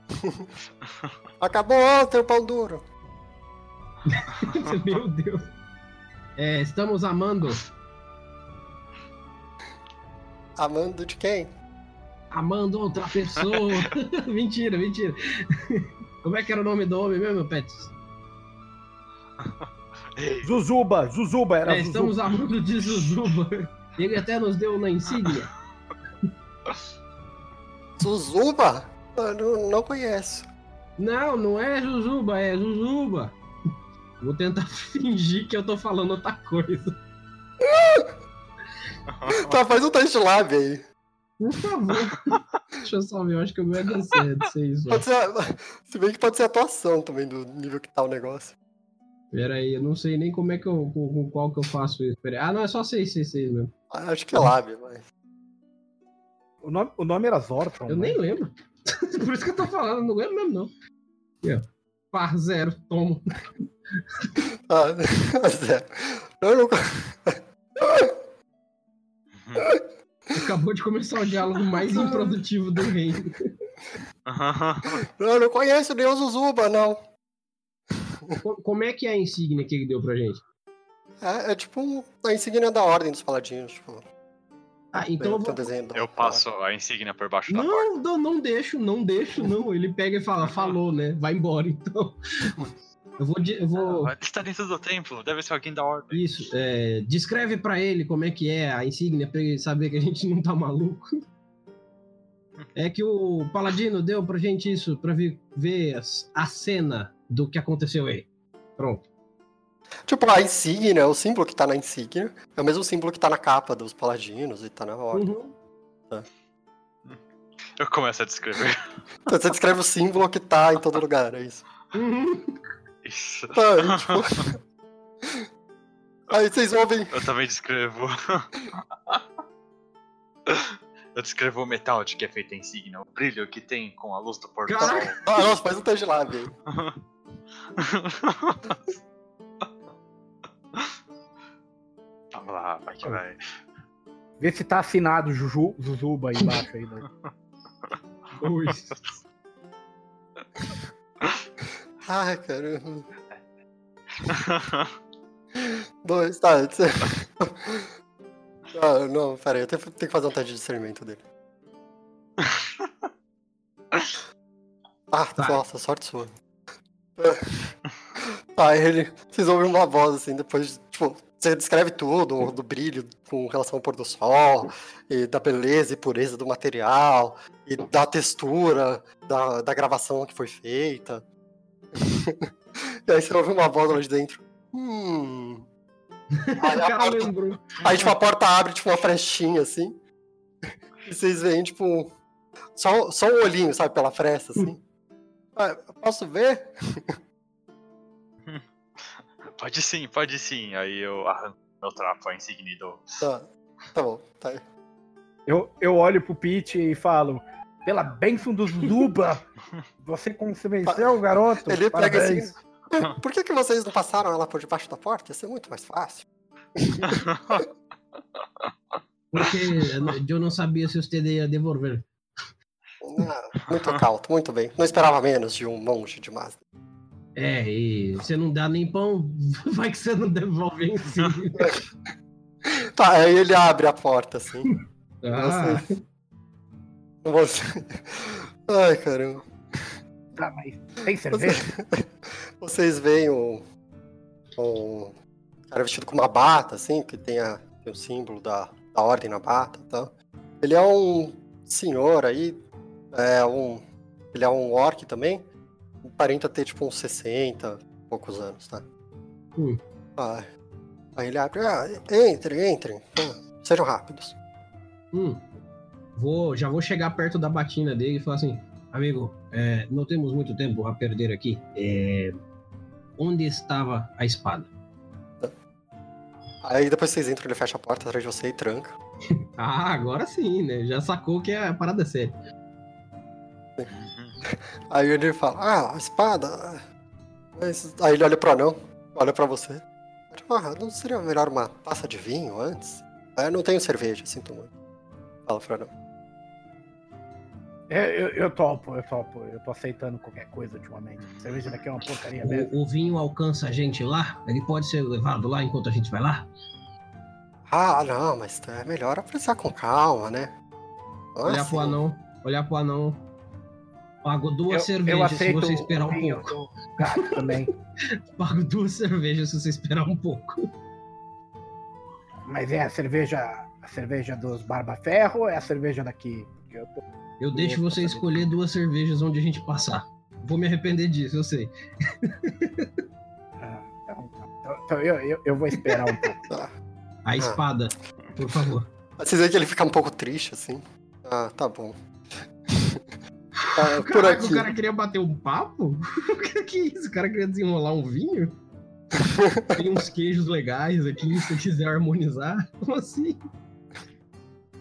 Acabou ontem o pão duro. Meu Deus. É, estamos amando. Amando de quem? Amando outra pessoa. mentira, mentira. Como é que era o nome do homem mesmo, Pets? Zuzuba, Zuzuba, era É, Zuzuba. estamos amando de Zuzuba. Ele até nos deu na insígnia. Suzuba? Eu não, não conheço. Não, não é Jujuba, é Jujuba. Vou tentar fingir que eu tô falando outra coisa. Tá, faz um teste lab aí. Por favor. Deixa eu só ver, eu acho que o meu é DC, é. Pode ser, se bem que pode ser atuação também do nível que tá o negócio. Pera aí, eu não sei nem como é que eu, com, com qual que eu faço isso. Pera aí. Ah, não, é só 666 mesmo. Ah, Acho que é lab, mas. O nome, o nome era Zorton. Eu né? nem lembro. Por isso que eu tô falando, não lembro mesmo, não. Aqui, ó. Par zero, tomo. Ah, zero. Eu não, Acabou de começar o diálogo mais improdutivo do reino. não conheço nem o Zuzuba, não. Co- Como é que é a insígnia que ele deu pra gente? É, é tipo a insígnia da Ordem dos Paladinos. Tipo, Ah, então eu vou. Eu passo a insígnia por baixo da porta. Não, não, não deixo, não deixo, não. Ele pega e fala, falou, né? Vai embora, então. Eu vou. Eu vou... Ah, está dentro do templo, deve ser alguém da ordem. Isso, é, descreve pra ele como é que é a insígnia, pra ele saber que a gente não tá maluco. É que o Paladino deu pra gente isso, pra ver, ver as- a cena do que aconteceu aí. Pronto. Tipo, a insígnia, o símbolo que tá na insígnia, é o mesmo símbolo que tá na capa dos Paladinos e tá na Ordem. Uhum. Eu começo a descrever. Então, você descreve o símbolo que tá em todo lugar, é isso. Uhum. Isso. Tá, aí, tipo... Aí vocês ouvem. Eu também descrevo. Eu descrevo o metal de que é feita a insígnia, o brilho que tem com a luz do portal. Caraca. Ah, nossa, faz um teste lab aí. Vamos lá, vai que vai. Vê se tá assinado Juju, Zuzuba aí embaixo aí. Né? Ai, caramba. Dois, tá. Ah, não, pera aí, eu tenho, tenho que fazer um teste de discernimento dele. Ah, Tá. nossa, sorte sua. Tá, ele. Vocês ouvem uma voz assim, depois, tipo, você descreve tudo, do brilho com relação ao pôr do sol, e da beleza e pureza do material, e da textura da, da gravação que foi feita. e aí você ouve uma voz lá de dentro. Hum. Aí, a porta, lembrou. aí, tipo, a porta abre, tipo, uma frechinha assim. E vocês veem, tipo. Só, só um olhinho, sabe, pela fresta, assim. Ah, posso ver? Pode sim, pode sim. Aí eu arranco meu trapo, a insígnia e dou. Tá, tá bom. Tá. Eu, eu olho pro Pete e falo: pela bênção do Zuzuba, você convenceu o garoto. Ele pega Parabéns. assim. Por que, que vocês não passaram ela por debaixo da porta? Ia ser muito mais fácil. Porque eu não sabia se você ia devolver. Muito cauto, muito bem. Não esperava menos de um monge de Mazda. É, e você não dá nem pão, vai que você não devolve em si. Tá, aí ele abre a porta, assim. Ah, Você... Ai, caramba. Tá, mas tem cerveja? Vocês veem um, um cara vestido com uma bata, assim, que tem, a, tem o símbolo da, da ordem na bata e tal. Ele é um senhor aí, é um, ele é um orc também, aparenta ter tipo uns 60 e poucos anos, tá? Hum. Ah, aí ele abre, ah, entrem, entrem, ah, sejam rápidos. hum. Vou, já vou chegar perto da batina dele e falar assim, amigo, é, não temos muito tempo a perder aqui. É, onde estava a espada? Aí depois vocês entram, ele fecha a porta atrás de você e tranca. Ah, agora sim, né? Já sacou que a parada é séria. Aí ele fala, ah, a espada. Aí ele olha pro anão, olha pra você. Ah, não seria melhor uma taça de vinho antes? É, não tenho cerveja, sinto muito. Fala pro anão. É, eu, eu topo, eu topo. Eu tô aceitando qualquer coisa ultimamente. Cerveja daqui é uma porcaria mesmo. O, o vinho alcança a gente lá? Ele pode ser levado lá enquanto a gente vai lá? Ah, não, mas é melhor apreciar com calma, né? É olhar assim. pro anão, olhar pro anão. Pago duas Eu, eu cervejas se aceito você o esperar um pouco. gato também. Pago duas cervejas se você esperar um pouco. Mas é a cerveja, a cerveja dos Barba Ferro ou é a cerveja daqui? Eu deixo você escolher duas cervejas onde a gente passar. Vou me arrepender disso, eu sei. ah, então, então- então eu, eu, eu vou esperar um pouco. Tá. A espada, por favor. Vocês veem que ele fica um pouco triste, assim. Ah, tá bom. Ah, por Caraca, aqui. o cara queria bater um papo? O que é isso? O cara queria desenrolar um vinho? Tem uns queijos legais aqui, se quiser harmonizar. Como assim?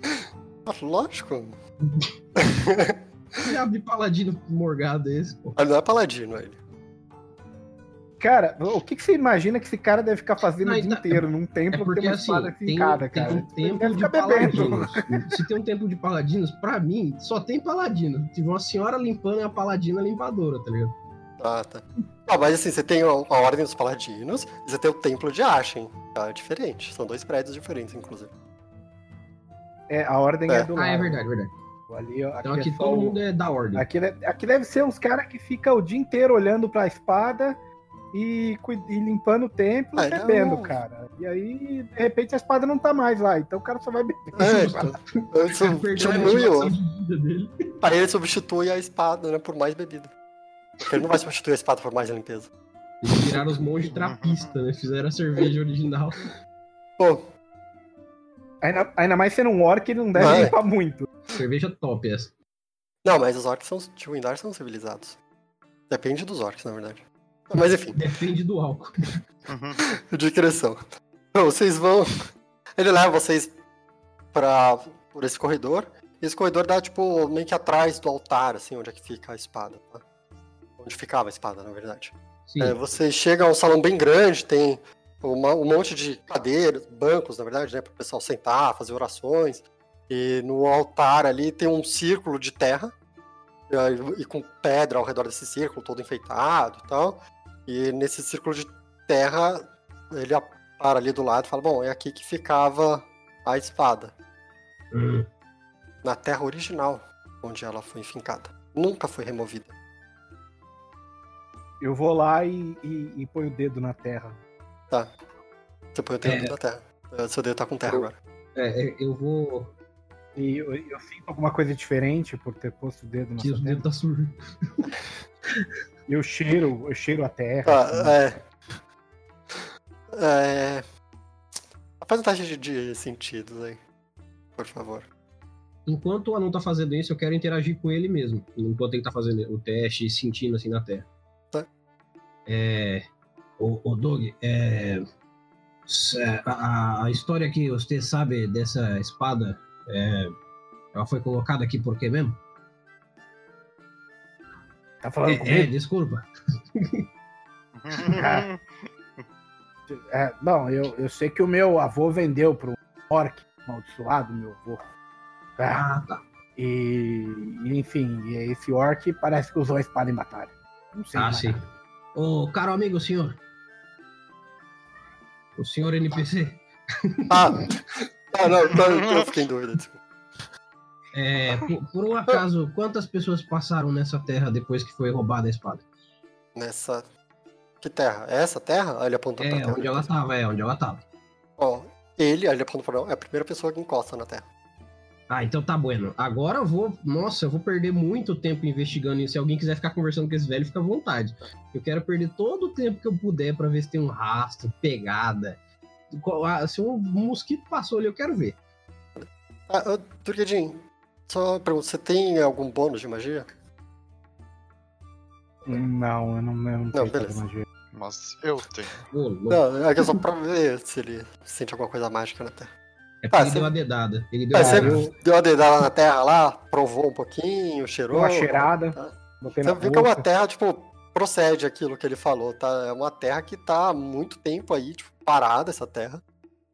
Ah, Lógico. Que de paladino morgado é esse, pô? Ele não é paladino, ele. Cara, o que, que você imagina que esse cara deve ficar fazendo Não, o dia então, inteiro num É templo que porque tem uma assim, espada tem, fincada, tem cara? um Ele templo de bebendo. paladinos. Se tem um templo de paladinos, pra mim, só tem paladino. Tive uma senhora limpando e a paladina limpadora, tá ligado? Ah, tá. Não, mas assim, você tem a Ordem dos Paladinos e você tem o Templo de Ashen. Tá diferente. São dois prédios diferentes, inclusive. É, a ordem é, É. do lado. Ah, é verdade, verdade. Ali, ó, Então aqui aqui é todo o- mundo é da ordem. Aqui, deve- aqui deve ser uns caras que ficam o dia inteiro olhando pra espada e, e limpando o templo Ah, e bebendo, não. cara. E aí, de repente, a espada não tá mais lá, então o cara só vai beber. É, dele. Aí ele substitui a espada, né, por mais bebida. Porque ele não vai substituir a espada por mais limpeza. Eles viraram os monges trapistas, né? Fizeram a cerveja original. Pô, Ainda, ainda mais sendo um orc, ele não deve Vai. limpar muito. Cerveja top essa. não, mas os orcs são, de Windar são civilizados. Depende dos orcs, na verdade. Mas enfim, Depende do álcool. de direção. Então, vocês vão. Ele leva vocês pra, por esse corredor. E esse corredor dá, tipo, meio que atrás do altar, assim, onde é que fica a espada, tá? Onde ficava a espada, na verdade. É, você chega a um salão bem grande, tem uma- um monte de cadeiras, bancos, na verdade, né, para o pessoal sentar, fazer orações. E no altar ali tem um círculo de terra, e, e com pedra ao redor desse círculo, todo enfeitado e tal. E nesse círculo de terra, ele para ali do lado e fala: Bom, é aqui que ficava a espada, Hum. na terra original, onde ela foi enfincada. Nunca foi removida. Eu vou lá e, e, e ponho o dedo na terra. Você põe o dedo É. na terra. Seu dedo tá com terra Eu- agora. É, é, eu vou. E eu, eu sinto alguma coisa diferente por ter posto o dedo na Que sua o dedo tá sujo. Eu cheiro, eu cheiro a terra. Ah, assim. é. É. Faz um teste de, de sentidos aí. Por favor. Enquanto o anão tá fazendo isso, eu quero interagir com ele mesmo. Enquanto ele tá fazendo o teste e sentindo assim na terra. Tá. É. O, o Doug, é. é, A, a história que você sabe dessa espada, é, ela foi colocada aqui por quê mesmo? Tá falando É, é, comigo? desculpa. É, não, eu, eu sei que o meu avô vendeu pro orc amaldiçoado, meu avô. Ah, Ah, tá. e, enfim, e esse orc parece que usou a espada em batalha. Não sei. Ah, sim. Ô, caro amigo, senhor. O senhor NPC. Ah! ah, não, não, eu fiquei em dúvida. desculpa. É, por, por um acaso, quantas pessoas passaram nessa terra depois que foi roubada a espada? Nessa. Que terra? É essa terra? Ah, ele apontou pra É, terra. onde ela tava, é, onde ela tava. Ó, ele, ele apontou pra é a primeira pessoa que encosta na terra. Ah, então tá bueno. Agora eu vou. Nossa, eu vou perder muito tempo investigando isso. Se alguém quiser ficar conversando com esse velho, fica à vontade. Eu quero perder todo o tempo que eu puder pra ver se tem um rastro, pegada. Ah, Se um mosquito passou ali, eu quero ver. Ah, ô, Turguedin, só uma pergunta, você tem algum bônus de magia? Não, eu não, eu não beleza. fazer magia. Mas eu tenho. Louco. Não, é que é só pra ver se ele sente alguma coisa mágica na terra. é porque Ah, ele você- deu uma dedada. Ele deu Ah, uma eu- deu uma dedada na terra lá, provou um pouquinho, Deu cheirou. uma cheirada, tá? Você viu que é uma terra, tipo, procede aquilo que ele falou, tá? É uma terra que tá há muito tempo aí, tipo, parada essa terra.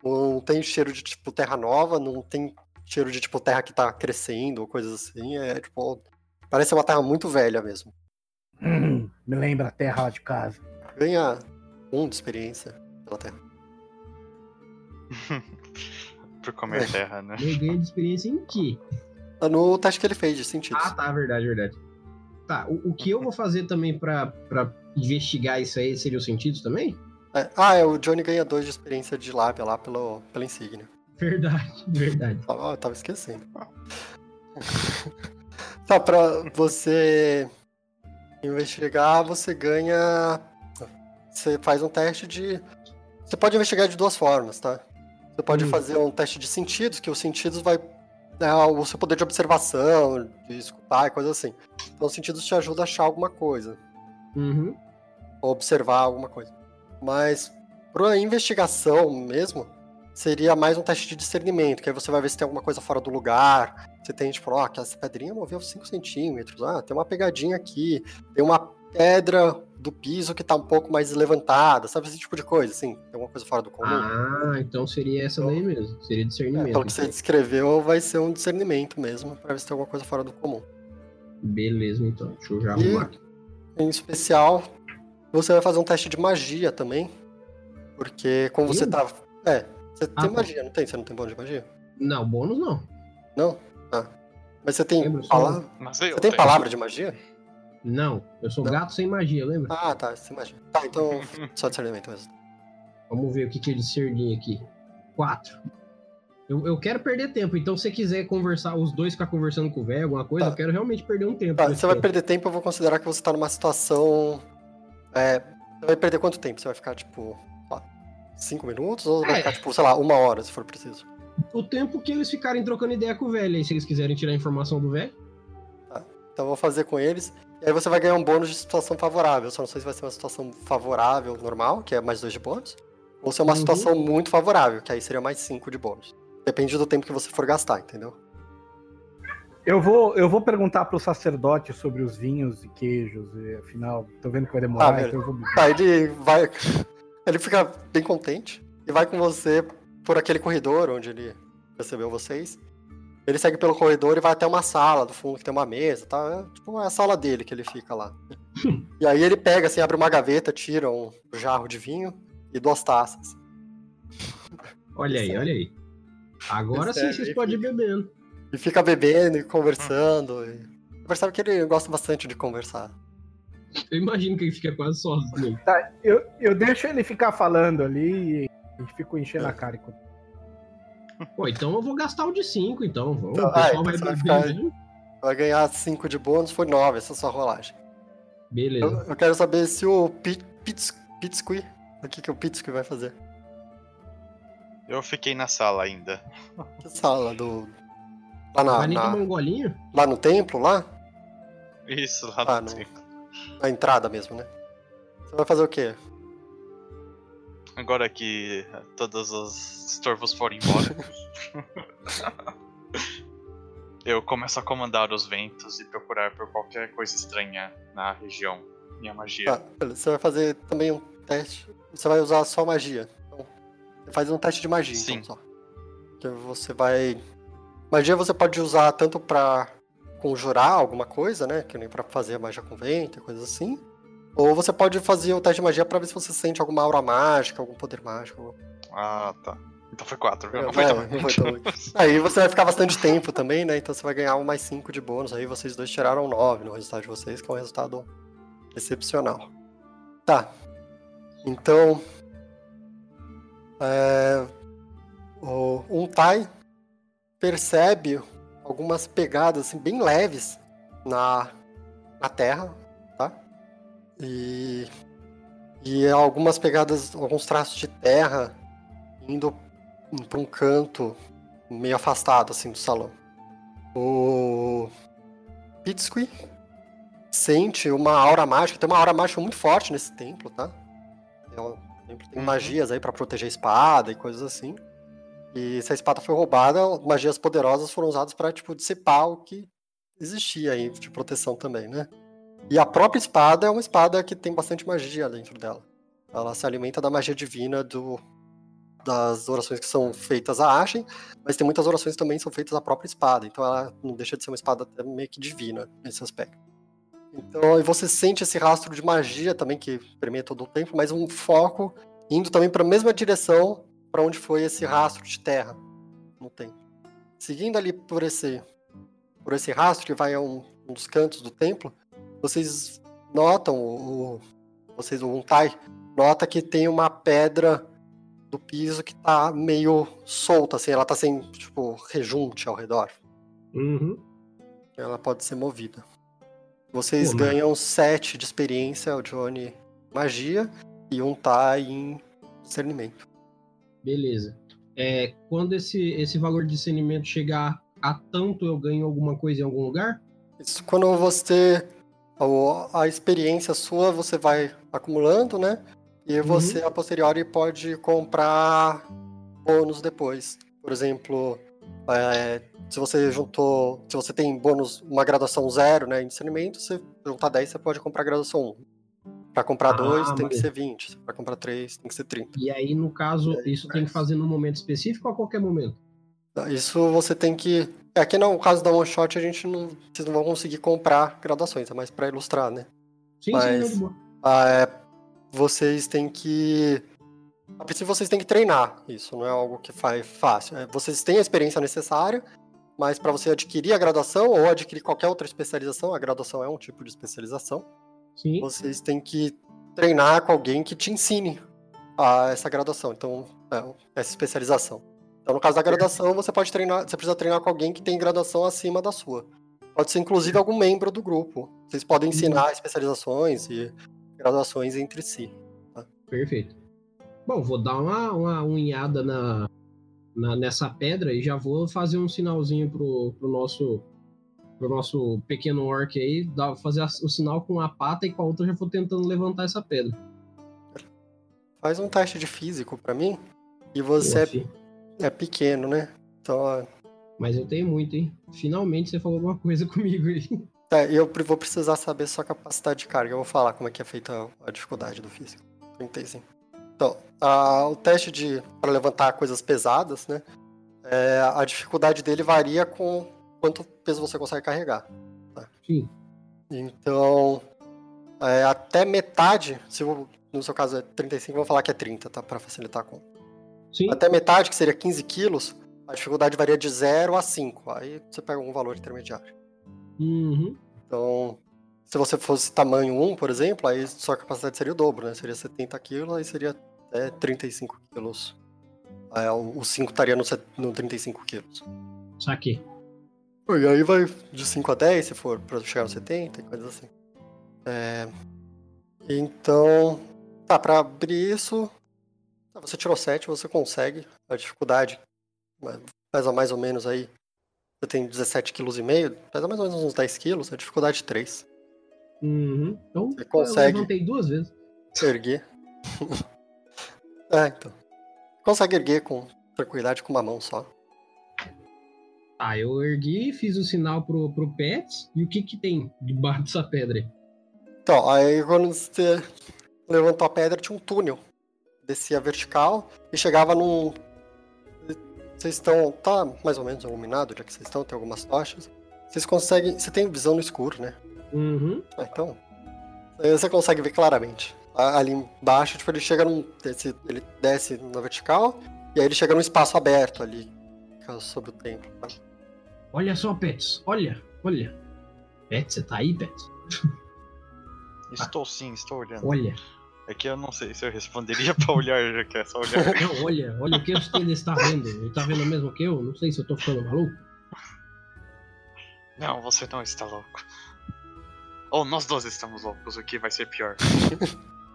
Não tem cheiro de, tipo, terra nova, não tem cheiro de, tipo, terra que tá crescendo ou coisas assim. É, tipo, Parece uma terra muito velha mesmo. Hum, me lembra a terra lá de casa. Ganha um de experiência pela terra. Por comer É. terra, né? Eu ganho de experiência em quê? Tá No teste que ele fez de sentidos. Ah, tá, verdade, verdade. Tá, o, o que eu vou fazer também pra, pra investigar isso aí seria os sentidos também? É, Ah, é, o Johnny ganha dois de experiência de lábia lá pelo, pela insígnia. Verdade, verdade. Ah, eu tava esquecendo. tá, pra você investigar, você ganha. Você faz um teste de. Você pode investigar de duas formas, tá? Você pode Hum. fazer um teste de sentidos, que os sentidos vai. É o seu poder de observação, de escutar e coisa assim. Então, os sentidos te ajudam a achar alguma coisa. Uhum. ou observar alguma coisa. Mas para investigação mesmo, seria mais um teste de discernimento, que aí você vai ver se tem alguma coisa fora do lugar. Você tem, tipo, ó, que essa pedrinha moveu 5 centímetros. Ah, tem uma pegadinha aqui. Tem uma pedra do piso que tá um pouco mais levantada. Sabe esse tipo de coisa, assim? Tem alguma coisa fora do comum. Ah, então seria essa daí mesmo. Seria É, discernimento. pelo que você descreveu, vai ser um discernimento mesmo, pra ver se tem alguma coisa fora do comum. Beleza, então. Deixa eu já E- arrumar aqui. Em especial, você vai fazer um teste de magia também. Porque como você tá. É, você Ah, tem tá. magia, não tem? Você não tem bônus de magia? Não, bônus não. Não? Ah. Mas você tem Lembro só. palavra. Você tem tenho. palavra de magia? Não, eu sou Não. gato sem magia, lembra? Ah, tá, sem magia. Tá, então. Só discernimento mesmo. Vamos ver o que, que é discernir aqui. Quatro. Eu, eu quero perder tempo, então se você quiser conversar, os dois ficar conversando com o velho, alguma coisa, Tá. eu quero realmente perder um tempo. Tá, você vai tempo. perder tempo, eu vou considerar que você tá numa situação. É. Você vai perder quanto tempo? Você vai ficar, tipo. lá, Cinco minutos? Ou vai É. ficar, tipo, sei lá, uma hora, se for preciso? O tempo que eles ficarem trocando ideia com o velho, aí se eles quiserem tirar a informação do velho. Então eu vou fazer com eles. E aí você vai ganhar um bônus de situação favorável. Só não sei se vai ser uma situação favorável normal, que é mais dois de bônus. Ou se é uma Uhum. situação muito favorável, que aí seria mais cinco de bônus. Depende do tempo que você for gastar, entendeu? Eu vou, eu vou perguntar pro sacerdote sobre os vinhos e queijos, e, afinal, tô vendo que vai demorar, Ah, então eu vou. Tá, ele vai. Ele fica bem contente e vai com você por aquele corredor onde ele recebeu vocês. Ele segue pelo corredor e vai até uma sala do fundo que tem uma mesa, tá? É, tipo, é a sala dele que ele fica lá. e aí ele pega, assim, abre uma gaveta, tira um jarro de vinho e duas taças. Olha aí, é. olha aí. Agora sim é, vocês e podem ir fica- bebendo. E fica bebendo e conversando. E... Você percebe que ele gosta bastante de conversar. Eu imagino que ele fica quase sozinho. Tá, eu, eu deixo ele ficar falando ali e fico enchendo a cara. enquanto- Pô, então eu vou gastar o de 5, então. Vamos, Então, o pessoal ah, então vai vai ficar-. Vai ganhar 5 de bônus, foi 9 essa sua rolagem. Beleza. Eu, eu quero saber se o Pi- Pits- Pitsqui. O que, que o Pitsqui vai fazer? Eu fiquei na sala ainda. Que sala do. Lá, na, Vai nem na- tomar um golinho? lá no templo, lá? Isso, lá Ah, no não. tempo. Na entrada mesmo, né? Você vai fazer o quê? Agora que todos os estorvos foram embora. eu começo a comandar os ventos e procurar por qualquer coisa estranha na região. Minha magia. Tá. Você vai fazer também um teste. Você vai usar só magia. Então, você faz um teste de magia, Sim. então só. Que você vai. Magia você pode usar tanto pra conjurar alguma coisa, né? Que nem pra fazer magia com vento e coisas assim. Ou você pode fazer o teste de magia pra ver se você sente alguma aura mágica, algum poder mágico. Ah, tá. Então foi quatro, viu? Não É, foi tão não foi tão ruim. Aí você vai ficar bastante tempo também, né? Então você vai ganhar um mais 5 de bônus. Aí vocês dois tiraram 9 no resultado de vocês, que é um resultado excepcional. Tá. Então. É, o Untai percebe algumas pegadas assim, bem leves na, na terra? E, e algumas pegadas, alguns traços de terra indo para um canto meio afastado assim do salão. O Pitsqui sente uma aura mágica, tem uma aura mágica muito forte nesse templo, tá? É um templo tem Uhum. magias aí para proteger a espada e coisas assim. E se a espada foi roubada, magias poderosas foram usadas para tipo dissipar o que existia aí de proteção também, né? E a própria espada é uma espada que tem bastante magia dentro dela. Ela se alimenta da magia divina do das orações que são feitas a Ashen, mas tem muitas orações que também são feitas à própria espada. Então ela não deixa de ser uma espada meio que divina nesse aspecto. Então, e você sente esse rastro de magia também que permeia todo o templo, mas um foco indo também para a mesma direção para onde foi esse rastro de terra no templo. Seguindo ali por esse por esse rastro que vai a um, um dos cantos do templo, vocês notam o, vocês o Untai nota que tem uma pedra do piso que tá meio solta, assim, ela tá sem, tipo, rejunte ao redor. Uhum. Ela pode ser movida. Vocês ganham 7 de experiência, o Johnny magia e um tá em discernimento. Beleza. É, quando esse, esse valor de discernimento chegar a tanto, eu ganho alguma coisa em algum lugar? Isso quando você. A experiência sua você vai acumulando, né? E você, a posteriori, pode comprar bônus depois. Por exemplo, é, se você juntou. Se você tem bônus, uma graduação zero né, em discernimento, você juntar 10, você pode comprar graduação 1. Pra comprar Ah, 2 tem que ser 20. Pra comprar 3 tem que ser 30. E aí, no caso, isso tem que fazer num momento específico ou a qualquer momento? Isso você tem que. Aqui no caso da One Shot, a gente não. Vocês não vão conseguir comprar graduações, é mais pra ilustrar, né? Sim, Mas- sim. Ah, é, vocês têm que. A princípio, vocês têm que treinar. Isso não é algo que faz fácil. É, vocês têm a experiência necessária, mas para você adquirir a graduação ou adquirir qualquer outra especialização, a graduação é um tipo de especialização, Sim. vocês têm que treinar com alguém que te ensine a essa graduação. Então, é, essa especialização. Então, no caso da graduação, você pode treinar, você precisa treinar com alguém que tem graduação acima da sua. Pode ser inclusive algum membro do grupo. Vocês podem ensinar especializações e graduações entre si. Perfeito. Bom, vou dar uma, uma unhada na, na- nessa pedra e já vou fazer um sinalzinho pro, pro nosso pro nosso pequeno orc aí, dar, fazer o sinal com a pata e com a outra eu já vou tentando levantar essa pedra. Faz um teste de físico pra mim. E você é, pequeno, né? Então, Mas eu tenho muito, hein? Finalmente você falou alguma coisa comigo aí. tá, eu vou precisar saber sua capacidade de carga. Eu vou falar como é que é feita a dificuldade do físico. 35. Então, a- o teste de para levantar coisas pesadas, né? é, a dificuldade dele varia com quanto peso você consegue carregar. Sim. Então, é, até metade, se no seu caso é 35, vou falar que é 30, tá? Pra facilitar a conta. Sim. Até metade, que seria 15 quilos, a dificuldade varia de 0 a 5. Aí você pega um valor intermediário. Uhum. Então, se você fosse tamanho 1, por exemplo, aí sua capacidade seria o dobro, né? Seria 70 quilos, aí seria até 35 quilos. Aí o o 5 estaria no, no 35 quilos. Saquei. E aí vai de 5 a 10, se for pra chegar no 70 e coisas assim. É, Então, tá, pra abrir isso, você tirou 7, você consegue. A dificuldade pesa mais ou menos aí. Você tem 17,5 kg, pesa mais ou menos uns 10 kg, a dificuldade 3. Uhum. Então, Você consegue. eu levantei duas vezes. Erguer. é, então. Consegue erguer com tranquilidade com uma mão só. Tá, eu ergui, fiz o sinal pro, pro Pets. E o que que tem debaixo dessa pedra aí? Então, aí quando você levantou a pedra, tinha um túnel. Descia vertical e chegava num. Vocês estão. Tá mais ou menos iluminado, já que vocês estão, tem algumas tochas. Vocês conseguem. Você tem visão no escuro, né? Uhum. Ah, então. Você consegue ver claramente. Ali embaixo, tipo, ele chega num. Esse, ele desce na vertical e aí ele chega num espaço aberto ali. fica Sobre o templo. tá? Olha só, Pets. Olha, olha. Pets, você tá aí, Pets? Estou sim, estou olhando. Olha. É que eu não sei se eu responderia pra olhar, já que é só olhar. Não, olha, olha o que ele está vendo. Ele tá vendo o mesmo que eu? Não sei se eu tô ficando maluco. Não, você não está louco. Ou nós dois estamos loucos, o que vai ser pior.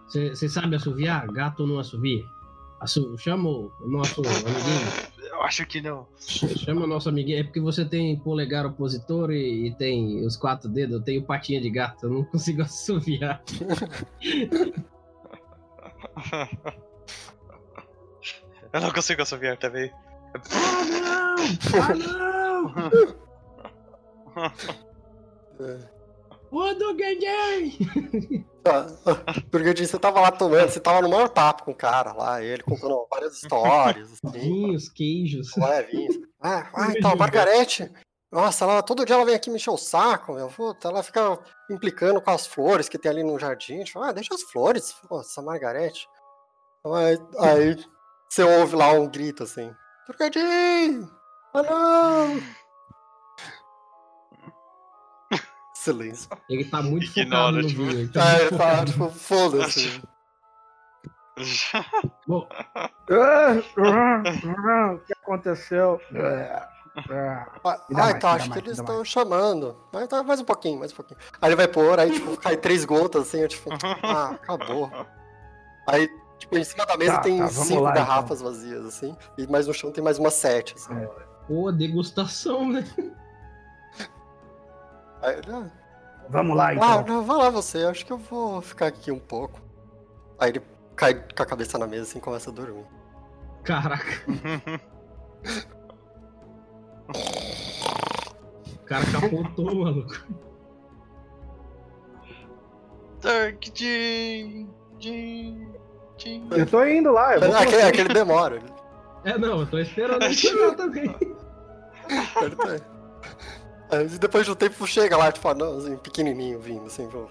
Você sabe assoviar? Gato não assovia. Assu chama o nosso amiguinho. Eu acho que não. Chama o nosso amiguinho. É porque você tem polegar opositor e, e tem os quatro dedos. Eu tenho patinha de gato. Eu não consigo assoviar. Eu não consigo assoviar também. Ah, não! Ah, não! É. Ô, do Genjei! Porque você tava lá tomando, você tava no maior papo com o cara lá, ele contando várias histórias, assim. Vinhos, queijos. Ué, vinhos. Ah, ah, então, a Margarete, nossa, ela, todo dia ela vem aqui me encher o saco, meu. Puta, ela fica implicando com as flores que tem ali no jardim. Tipo, ah, deixa as flores, pô, essa Margarete. Aí, aí você ouve lá um grito assim: Trocadinho! Ah, não! Silêncio. Ele tá muito Ignora, focado no tipo, tá muito ele focado. tipo, foda-se. Bom, O que aconteceu? É, é. Ah, Me dá ah, então acho que mais, eles estão chamando. Mas tá, mais um pouquinho, mais um pouquinho. Aí ele vai pôr, aí tipo, cai três gotas assim, eu tipo, ah, acabou. Aí, tipo, em cima da mesa Tá, tem tá, cinco lá, então. garrafas vazias, assim, e mais no chão tem mais umas sete, assim. É. pô, degustação, né? Aí, ah, Vamos lá, ah, então. não, vai lá você, acho que eu vou ficar aqui um pouco. Aí ele cai com a cabeça na mesa assim e começa a dormir. Caraca. O cara capotou, maluco. Dark Jin, Jin, Eu tô indo lá. Eu vou com Aquele, aquele demora. É, não, eu tô esperando ele chegar também. Aí depois de um tempo chega lá, tipo, anãozinho pequenininho vindo, assim, pô.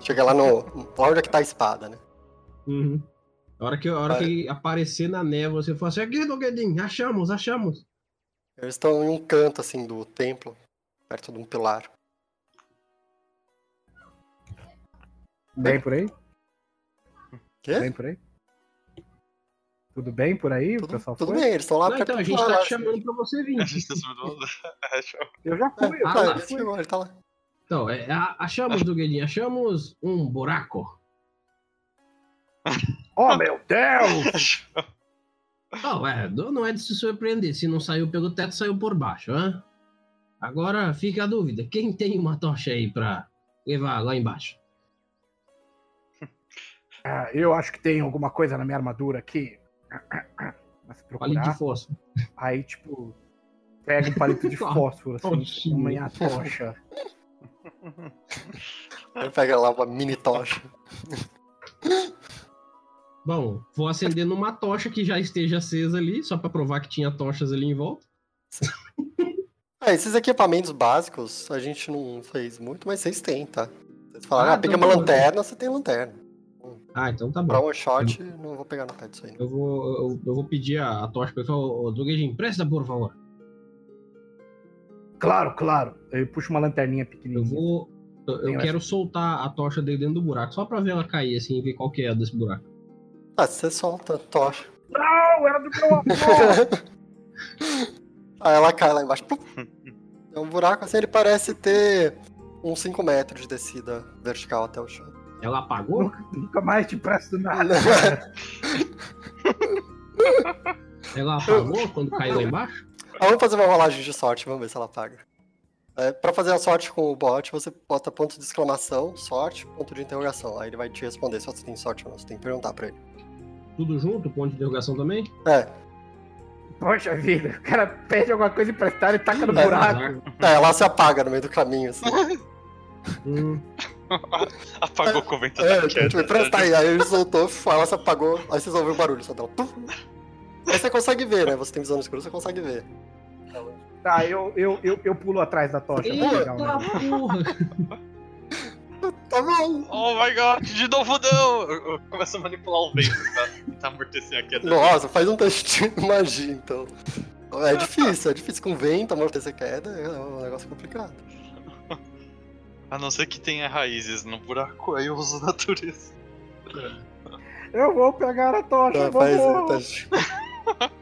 Chega lá no. Lá onde é que tá a espada, né? Uhum. A hora que, a hora que aparecer na névoa, você fala assim, aqui, Doguedin, achamos, achamos. Eles estão em um canto, assim, do templo, perto de um pilar. Bem por aí? Quê? Bem por aí? Tudo bem por aí? o Tudo, pessoal tudo foi? bem, eles estão lá Não, então, a gente tá lá, te chamando pra você vir. A gente tá subindo. Eu já fui. Eu Ah, Ah, lá, fui. chegou, ele tá lá. Então, é, achamos, Doguedin, achamos um buraco. Oh, meu Deus! Não, é, não é de se surpreender. Se não saiu pelo teto, saiu por baixo, hã? Agora fica a dúvida: quem tem uma tocha aí pra levar lá embaixo? Ah, eu acho que tem alguma coisa na minha armadura aqui. Mas se Palito de procurar, fósforo. aí, tipo, pega um palito de fósforo, assim, Tochinha. uma minha tocha. Ele pega lá uma mini tocha. Bom, vou acender numa tocha que já esteja acesa ali, só pra provar que tinha tochas ali em volta. Ah, esses equipamentos básicos a gente não fez muito, mas vocês têm, tá? Vocês falaram, Ah, ah, pega então uma tá lanterna, você tem lanterna. Ah, então tá Pra bom. one shot, não vou pegar no pé disso aí. Eu vou, eu, eu vou pedir a, a tocha pra ele falar, ô Doguedin, presta por favor. Claro, claro. Eu puxo uma lanterninha Eu pequenininha. vou. Eu, eu quero soltar a tocha dele dentro do buraco, só pra ver ela cair assim e ver qual que é desse buraco. Ah, você solta a tocha. Não, era do meu avô! Aí ela cai lá embaixo. É um buraco assim, ele parece ter uns 5 metros de descida vertical até o chão. Ela apagou? nunca, nunca mais te presto nada. Ela apagou quando caiu lá embaixo? Ah, vamos fazer uma rolagem de sorte, vamos ver se ela paga. É, pra fazer a sorte com o bot, você bota ponto de exclamação, sorte, ponto de interrogação. Aí ele vai te responder se você tem sorte ou não. Você tem que perguntar pra ele. Tudo junto? Ponto de interrogação também? É, Poxa vida, o cara pede alguma coisa emprestada e taca no É, buraco. é, ela se apaga no meio do caminho, assim. Hum, Apagou o vento É, da tipo, queda. empresta aí. Aí ele soltou, ela se apagou, aí vocês ouvem o barulho só dela. Pum. Aí você consegue ver, né? Você tem visão no escuro, você consegue ver. Tá, eu, eu, eu, eu pulo atrás da tocha pra pegar o Eita negócio. porra! Tá bom. Oh my god, de novo não! Eu, eu começo a manipular o vento pra tentar amortecer a queda. Nossa, faz um teste de magia, então. É difícil, é difícil. Com vento, amortecer queda, é um negócio complicado. A não ser que tenha raízes no buraco, aí eu uso natureza. Eu vou pegar a tocha, Tá, faz teste.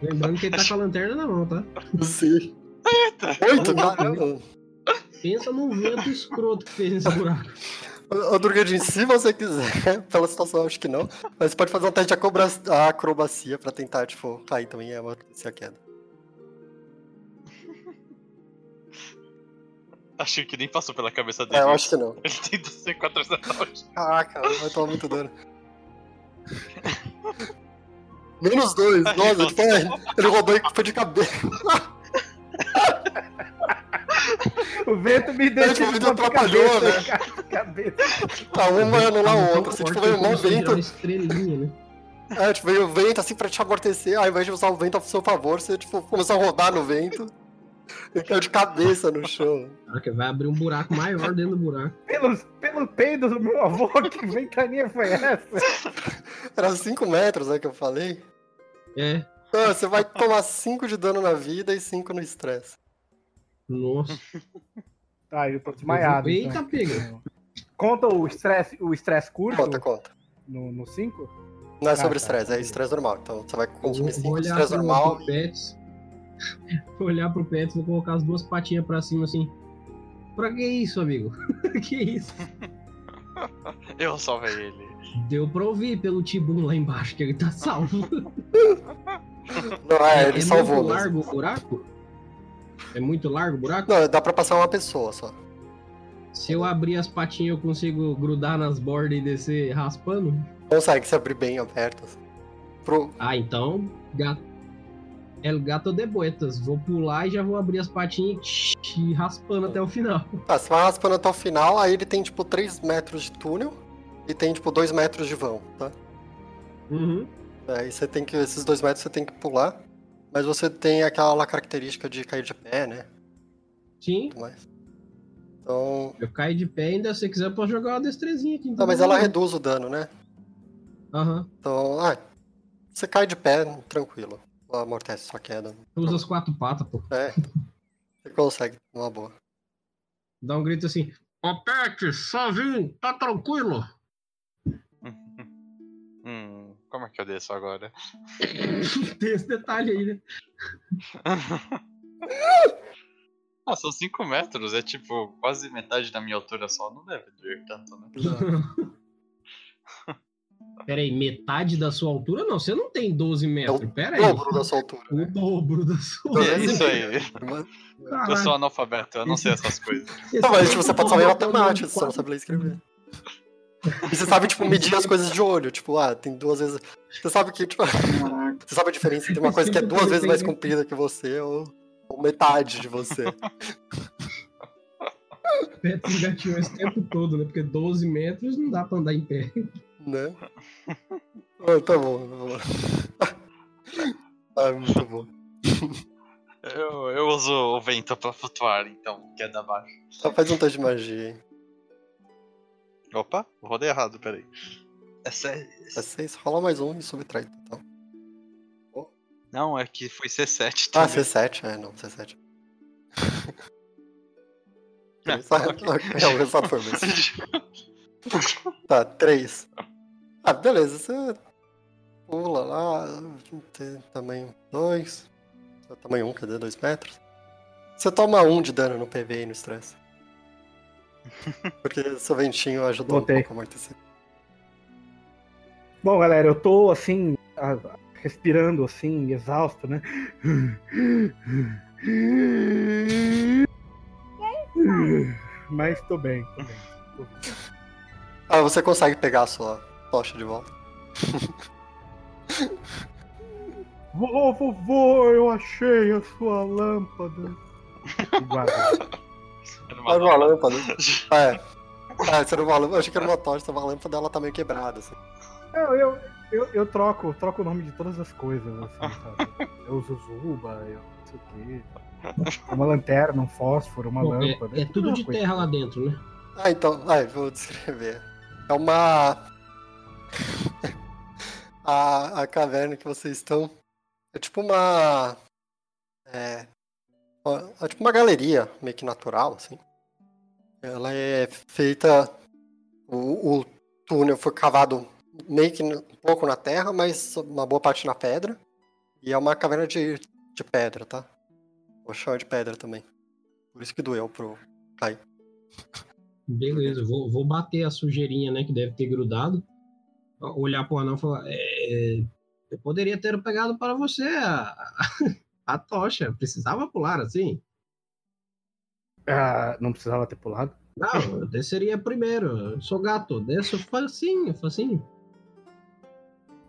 Lembrando que ele tá com a lanterna na mão, tá? Sim. Eita! Oito, caramba. Pensa num vento escroto que fez nesse buraco. Ô, Durgadinho, se você quiser, pela situação eu acho que não, mas você pode fazer um teste de acrobacia pra tentar, tipo, cair também e amortecer a queda. Achei que nem passou pela cabeça dele. É, eu acho que não. Ele tem 2 4 anos. Caraca, vai tomar muito dano. Menos dois, nossa, tipo, é, ele rodou e foi de cabeça. O vento me deu É, tipo, o vento atrapalhou, né? Cabeça. Tá um mano lá, o Tão outro. Assim, tipo, veio um a vento. estrelinha, né? É, tipo, veio o vento assim pra te amortecer, ao invés de usar o vento a seu favor, você tipo, começou a rodar no vento e caiu de cabeça no chão. Caraca, vai abrir um buraco maior dentro do buraco. Pelo, pelo peido do meu avô, que ventania foi essa? Era 5 metros, né, que eu falei. É, Ah, você vai tomar 5 de dano na vida e 5 no estresse. nossa. Tá, eu tô desmaiado. Eita, então. pega. Conta o estresse o estresse curto Conta, conta. no 5? Não é Ah, sobre tá. estresse, é estresse normal. Então você vai consumir vou 5 de estresse normal. Pets. vou olhar pro Pets, vou colocar as duas patinhas pra cima assim. Pra que isso, amigo? que isso? Eu salvei ele. Deu pra ouvir pelo Tibum lá embaixo que ele tá salvo. Não, é, ele salvou muito mesmo. largo o buraco? É muito largo o buraco? Não, dá pra passar uma pessoa só. Se eu abrir as patinhas, eu consigo grudar nas bordas e descer raspando? Consegue se abrir bem aberto. assim. Pro... Ah, então. Gato. El gato de boetas. Vou pular e já vou abrir as patinhas e raspando até o final. Tá, você vai raspando até o final, aí ele tem tipo 3 metros de túnel e tem tipo 2 metros de vão, tá? Uhum. Aí você tem que. Esses 2 metros você tem que pular. Mas você tem aquela característica de cair de pé, né? Sim, mais. Então. eu caio de pé ainda. Se você quiser, eu posso jogar uma destrezinha aqui. Não, mas ela reduz o dano, né? Aham. Então. Ah, você cai de pé, tranquilo. Amortece sua queda. Usa as quatro patas, pô. É. Você consegue, numa boa. Dá um grito assim. Ó, Pet, só vim, tá tranquilo? Hum, como é que eu desço agora? Tem esse detalhe aí, né? Ah, são 5 metros, é tipo quase metade da minha altura só. Não deve doer tanto, né? Aí, metade da sua altura? Não, você não tem 12 metros. Pera aí. Dobro da sua altura. O dobro da sua É isso aí. Eu Caralho. sou analfabeto, eu não sei essas coisas. Esse Não, mas tipo, você pode saber matemática, você só não sabe ler e escrever. E você sabe, tipo, medir as coisas de olho. Tipo, ah, tem duas vezes. Você sabe que, tipo. Você sabe a diferença entre uma coisa que é duas vezes mais comprida que você ou, ou metade de você. Pet engatinhou esse tempo todo, né? Porque 12 metros não dá pra andar em pé. Né? Ah, tá bom, tá bom. Ah, muito bom. Eu, eu uso o vento pra flutuar, então, queda abaixo. Só faz um teste de magia aí. Opa, rodei errado, peraí. É sério. É 6, rola mais um e subtrai. Então. Não, é que foi C7 Ah, também. C7, é, não, C7. É, É, o resultado foi mesmo. Tá, 3. Ah, beleza, você pula lá, tem tamanho 2. Tamanho 1, um, quer dizer, 2 metros. Você toma 1 um de dano no PV e no estresse. Porque seu ventinho ajudou Voltei. um pouco a amortecer. Bom, galera, eu tô assim, respirando assim, exausto, né? Mas tô bem, tô bem. tô bem. Ah, você consegue pegar a sua tocha de volta. Vovô, vovô, eu achei a sua lâmpada. Guarda. Era uma lâmpada. É. Ah, você era uma lâmpada. Eu achei que era uma tocha, uma lâmpada ela tá meio quebrada, assim. Eu, eu, eu, eu troco, troco o nome de todas as coisas, assim, sabe? Eu uso Zuba, eu não sei o quê. Uma lanterna, um fósforo, uma Bom, é, lâmpada. é tudo uma de coisa. terra lá dentro, né? Ah, então. Vou descrever. É uma. a, a caverna que vocês estão. É tipo uma. É. É tipo uma galeria, meio que natural, assim. Ela é feita. O, o túnel foi cavado meio que um pouco na terra, mas uma boa parte na pedra. E é uma caverna de, de pedra, tá? O chão é de pedra também. Por isso que doeu pro Kai. Beleza, vou, vou bater a sujeirinha, né? Que deve ter grudado. Olhar pro anão e falar: é, Eu poderia ter pegado para você a, a, a tocha. Precisava pular assim? Ah, não precisava ter pulado. Não, eu desceria primeiro. Eu sou gato, desço facinho, facinho.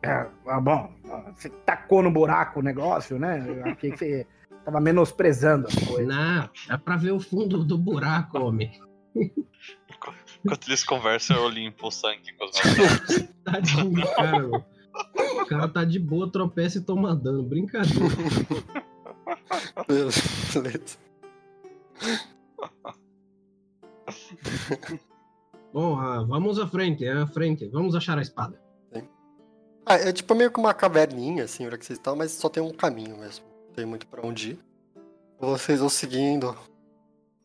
É, ah, bom, você tacou no buraco o negócio, né? Eu achei que você tava menosprezando as coisas. Não, é pra ver o fundo do buraco, homem. Enquanto eles conversam, eu limpo o sangue com os meus dedos. Tadinho, cara, mano. O cara tá de boa, tropeça e toma dano. Brincadeira. Beleza. Bom, ah, vamos à frente, à frente. Vamos achar a espada. Ah, é tipo meio que uma caverninha, assim, onde é que vocês estão, mas só tem um caminho mesmo. Não tem muito pra onde ir. Vocês vão seguindo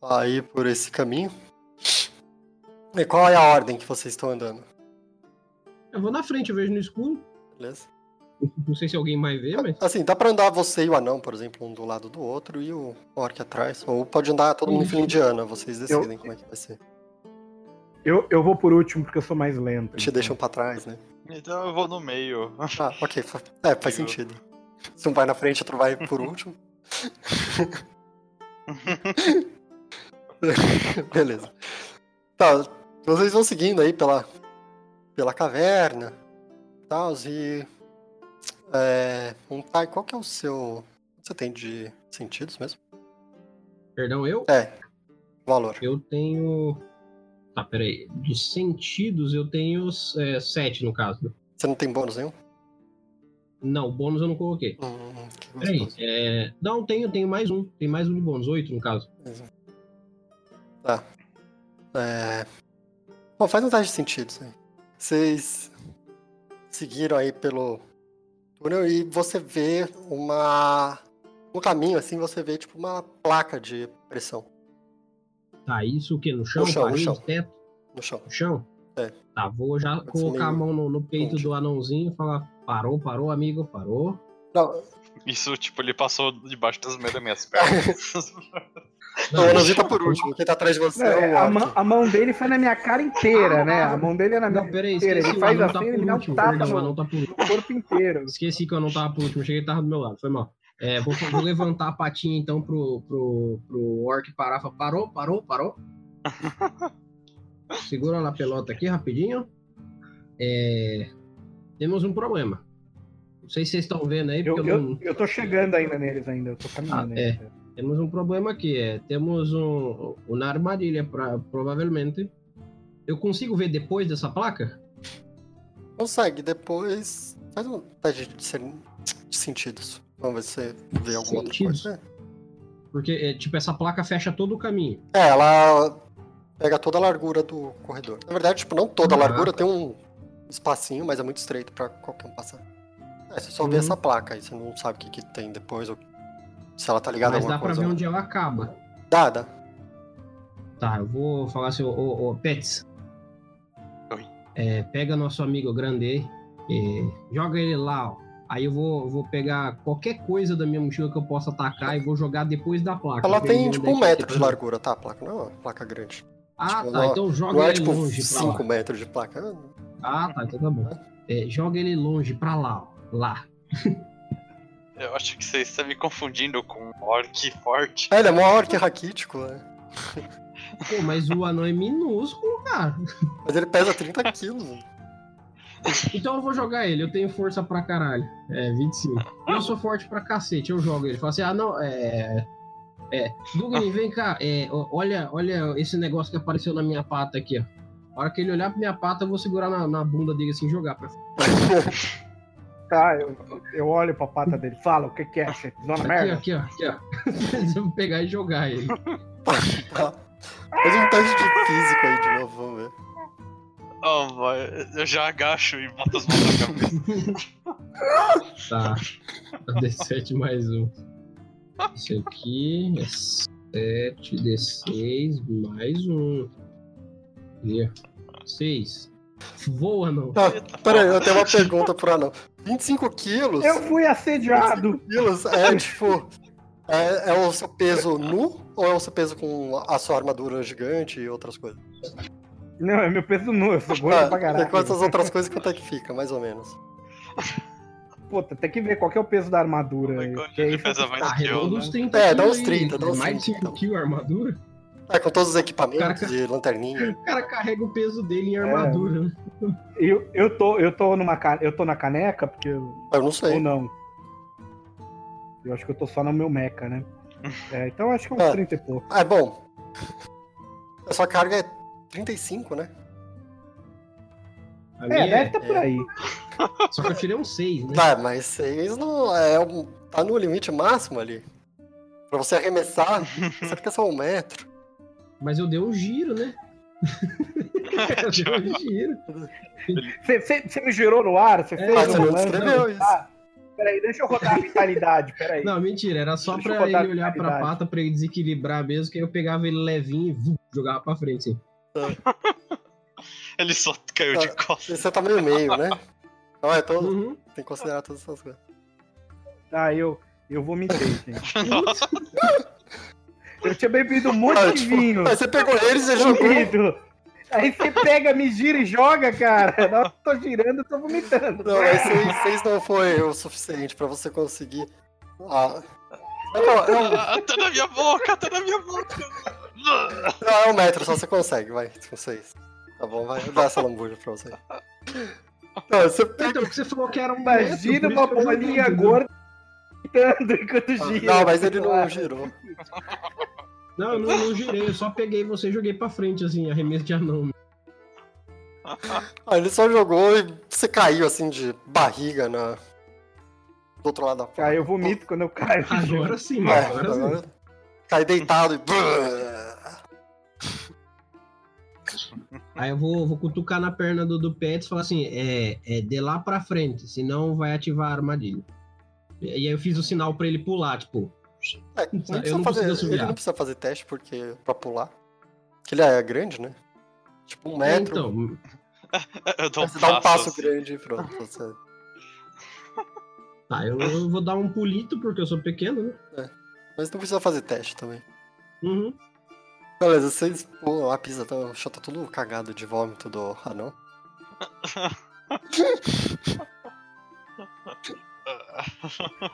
aí por esse caminho. E qual é a ordem que vocês estão andando? Eu vou na frente, eu vejo no escuro. Beleza? Não sei se alguém vai ver, mas. Assim, dá pra andar você e o anão, por exemplo, um do lado do outro e o orc atrás. Ou pode andar todo mundo em indiana, vocês decidem como é que vai ser. Eu, eu vou por último porque eu sou mais lento. Te então. deixam pra trás, né? Então eu vou no meio. Ah, ok. É, faz Eu- sentido. Se um vai na frente, outro vai por último. Beleza. Tá, vocês vão seguindo aí pela, pela caverna e tal, e. É, um, tá, qual que é o seu. você tem de sentidos mesmo? Perdão, eu? É. Valor. Eu tenho. Tá, peraí. De sentidos, eu tenho é, sete no caso. Você não tem bônus nenhum? Não, bônus eu não coloquei. Hum, que Peraí. gostoso. É... Não, tenho, tenho mais um. Tem mais um de bônus. Oito no caso. Tá. É... Bom, faz um teste de sentidos aí. Vocês seguiram aí pelo túnel e você vê uma. No caminho, assim, você vê tipo uma placa de pressão Tá, isso o quê? No chão? No chão, no chão. teto? no chão. No chão? É. Tá, vou já Pode ser colocar a meio mão no, no peito ponte. do anãozinho e falar: parou, parou, amigo, parou. Não, Isso, tipo, ele passou debaixo das minhas das pernas. o Anãozinho tá por último. Quem tá atrás de você Não, é é, a, mão, a mão dele foi na minha cara inteira, né? A mão dele é na minha Não, peraí, inteira. esqueci, Ele faz assim, tá ele dá um último. tapa Perdão, no, tá por último. no corpo inteiro. Esqueci que o anão tava por último, cheguei e tava do meu lado, foi mal. É, vou, vou levantar a patinha então pro, pro, pro orc parar. Parou, parou, parou. Segura lá a pelota aqui rapidinho. É, temos um problema. Não sei se vocês estão vendo aí, Eu, porque eu, eu, não. eu tô chegando ainda neles ainda, eu tô caminhando. Ah, ainda. Temos um problema aqui. É, temos um, uma armadilha, pra, provavelmente. Eu consigo ver depois dessa placa? Consegue, depois. Faz um teste de, sen- de sentidos. Vamos ver se você vê alguma outra Sentidos? coisa. Porque, é, tipo, essa placa fecha todo o caminho. É, ela pega toda a largura do corredor. Na verdade, tipo, não toda a Ah. largura, tem um espacinho, mas é muito estreito pra qualquer um passar. É, você só vê Uhum. essa placa aí, você não sabe o que, que tem depois, ou se ela tá ligada a Mas alguma dá pra coisa. ver não. onde ela acaba. Dá, dá. Tá, eu vou falar assim, ô, ô, ô Pets. Oi. É, pega nosso amigo grande aí, é, joga ele lá, ó. Aí eu vou, vou pegar qualquer coisa da minha mochila que eu possa atacar e vou jogar depois da placa. Ela tem tipo um é metro tá. de largura, tá? A placa não é uma placa grande. Ah, tipo, tá. não- então joga Não é ele tipo longe pra 5 lá. metros de placa. Ah, tá, então tá bom. É, joga ele longe pra lá, ó. Lá. Eu acho que você está me confundindo com um orc forte. É, ele é mó orc raquítico, né? Pô, mas o anão é minúsculo, cara. Mas ele pesa 30 quilos. Então eu vou jogar ele, eu tenho força pra caralho. É, 25. Eu sou forte pra cacete, eu jogo ele. Fala assim, ah, não, é. É. Dugni, vem cá, é, olha, olha esse negócio que apareceu na minha pata aqui, ó. A hora que ele olhar pra minha pata, eu vou segurar na, na bunda dele assim e jogar pra Tá, eu, eu olho pra pata dele. Fala, o que que é, chefe? Zona Aqui, ó, merda? aqui, ó, aqui, ó. eu vou pegar e jogar ele. Tá. Faz um teste de físico aí de novo, vamos ver. Oh, vai, eu já agacho e boto as mãos na cabeça. Tá. D7 mais um. Esse aqui é 7, D6 mais um. Aqui, ó. 6. Voa, não. Tá, pera aí, eu tenho uma pergunta pro anão. 25 quilos? Eu fui assediado. quilos é tipo. É, é o seu peso nu ou é o seu peso com a sua armadura gigante e outras coisas? Não, é meu peso nu, eu sou gordo Ah, pra e caralho. com essas outras coisas, quanto é que fica, mais ou menos? Puta, tem que ver qual que é o peso da armadura. aí, Quando que aí ele pesa mais Tá que eu, né? uns 30 É, dá quilos uns aí. 30, dá uns Mais de 30, 5 quilos a armadura. É, com todos os equipamentos Cara, e lanterninha. O cara carrega o peso dele em É. armadura. né? Eu, eu, tô, eu, tô numa, eu tô na caneca, porque eu, Eu não ou sei. não. Eu acho que eu tô só no meu mecha, né? É, então eu acho que é uns É. 30 e pouco. Ah, é bom. A sua carga é 35, né? A É, minha deve estar por aí. Só que eu tirei um 6, né? Tá, mas 6 não é um, tá no limite máximo ali. Pra você arremessar, você fica só um metro. Mas eu dei um giro, né? eu dei um giro. Você me girou no ar? Você É, fez você não lance? descreveu isso. Ah, peraí, deixa eu rodar a vitalidade, peraí. Não, mentira, era só Deixa pra ele olhar pra pata pra ele desequilibrar mesmo, que aí eu pegava ele levinho e vum, jogava pra frente, assim. Ele só caiu de E costas. você tá meio meio, né? Não, é todo. Uhum. Tem que considerar todas essas coisas. Tá, eu, eu vomitei, gente. Eu tinha bebido um monte Ah, de tipo, vinho. Aí você pegou eles e jogou. Aí você pega, me gira e joga, cara. Que eu tô girando, eu tô vomitando. Não, mas 6 não foi o suficiente pra você conseguir. Ah. Não, não, Ah, tá na minha boca, tá na minha boca. não, é um metro, só você consegue, vai, com 6. Tá bom, vai, dou essa lambuja pra você. Não, você pega. Então, você falou que era um Imagina metro, uma bolinha gorda vomitando enquanto gira. Não, mas ele não girou. Não, eu não, não girei, eu só peguei você e joguei pra frente, assim, arremesso de anão. Ah, ele só jogou e você caiu assim de barriga na. Do outro lado da porta. Aí eu vomito quando eu caio. Agora sim, É, agora sim. cai deitado e. Aí eu vou, vou cutucar na perna do, do Pets e falar assim: é, é de lá pra frente, senão vai ativar a armadilha. E aí eu fiz o sinal pra ele pular, tipo. É, não Eu precisa não fazer, ele não precisa fazer teste porque pra pular. Porque ele é grande, né? Tipo um É, metro. então, Eu dou um você dá um passo assim. grande e pronto. Você... tá, eu, eu vou dar um pulito porque eu sou pequeno, né? Mas não precisa fazer teste também. Uhum. Beleza, vocês pulam a pista, tá, o chão tá tudo cagado de vômito do anão.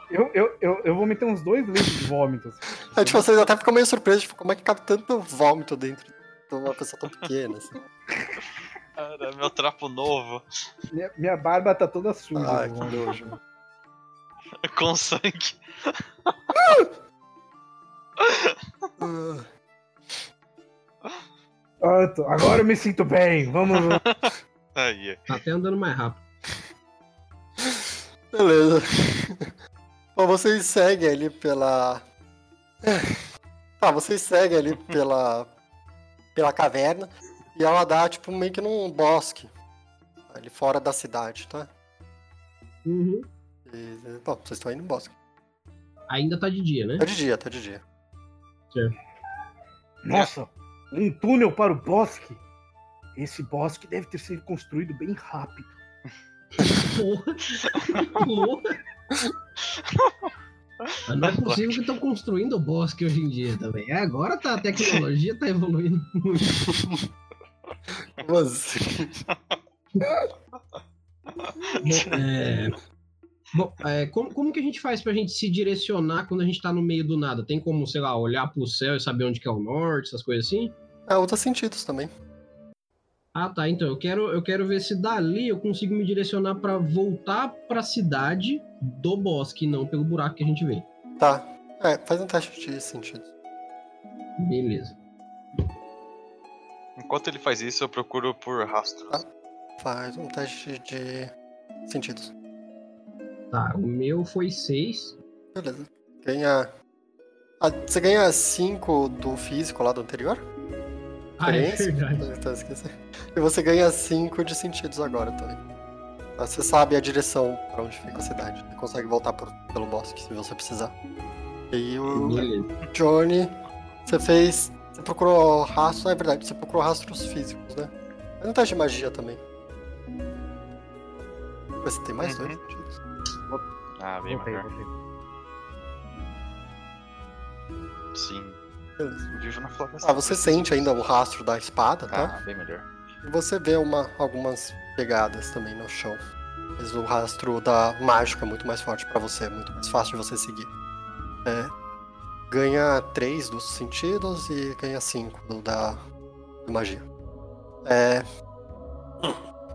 Eu, eu, eu, eu vomitei uns dois litros de vômitos. Aí, tipo, vocês até ficam meio surpresos, tipo, como é que cabe tanto vômito dentro de uma pessoa tão pequena, assim. Cara, meu trapo novo. Minha, minha barba tá toda suja. Ai, que vômito. nojo. Com sangue. Ah, Pronto, agora eu me sinto bem. Vamos. Aí. Tá até andando mais rápido. Beleza. Bom, vocês seguem ali pela. Tá, vocês seguem ali pela. pela caverna. E ela dá, tipo, meio que num bosque. Ali fora da cidade, tá? Uhum. E, bom, vocês estão indo no bosque. Ainda tá de dia, né? Tá de dia, tá de dia. Nossa, um túnel para o bosque. Esse bosque deve ter sido construído bem rápido. Porra. Porra. Mas não é possível que estão construindo o bosque hoje em dia também. É, Agora tá, a tecnologia tá evoluindo muito. Mas, É, Bom, é, como, como que a gente faz pra gente se direcionar quando a gente tá no meio do nada? Tem como, sei lá, olhar pro céu e saber onde que é o norte, essas coisas assim? é, outros sentidos também. Ah, tá. Então, eu quero, eu quero ver se dali eu consigo me direcionar pra voltar pra cidade do bosque, não pelo buraco que a gente vê. Tá. É, faz um teste de sentidos. Beleza. Enquanto ele faz isso, eu procuro por rastros. Ah. Faz um teste de sentidos. Tá, o meu foi 6. Beleza. Ganha. Ah, você ganha 5 do físico lá do anterior? Ah, é. Então, esqueci. E você ganha 5 de sentidos agora também. Tá, Você sabe a direção pra onde fica a cidade. Você consegue voltar por- pelo bosque se você precisar. E o Beleza. Johnny, você fez. Você procurou rastros, é verdade, você procurou rastros físicos, né? Faz um teste de magia também. Você tem mais Uhum. dois sentidos. Ah, bem voltei. Sim. Beleza. Vivo na floresta. Ah, você sente ainda o rastro da espada, tá? Ah, bem melhor. E você vê uma, algumas pegadas também no chão. Mas o rastro da mágica é muito mais forte pra você, é muito mais fácil de você seguir. É, ganha 3 dos sentidos e ganha 5 do da da magia. É,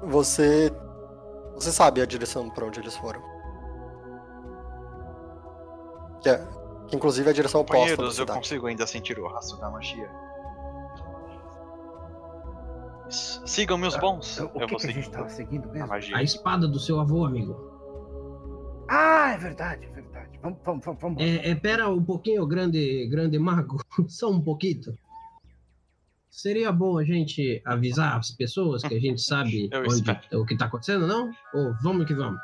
você você sabe a direção pra onde eles foram. Que, é, que inclusive é a direção oposta da eu consigo ainda sentir o rastro da magia. Sigam meus bons. O eu que, vou que a gente tava seguindo a mesmo? magia. A espada do seu avô, amigo. Ah, é verdade, é verdade. Vamos, vamos, vamos. vamos. É, é, pera um pouquinho, grande, grande mago. Só um pouquinho. Seria bom a gente avisar as pessoas que a gente sabe onde, o que tá acontecendo, não? Ou vamos que vamos?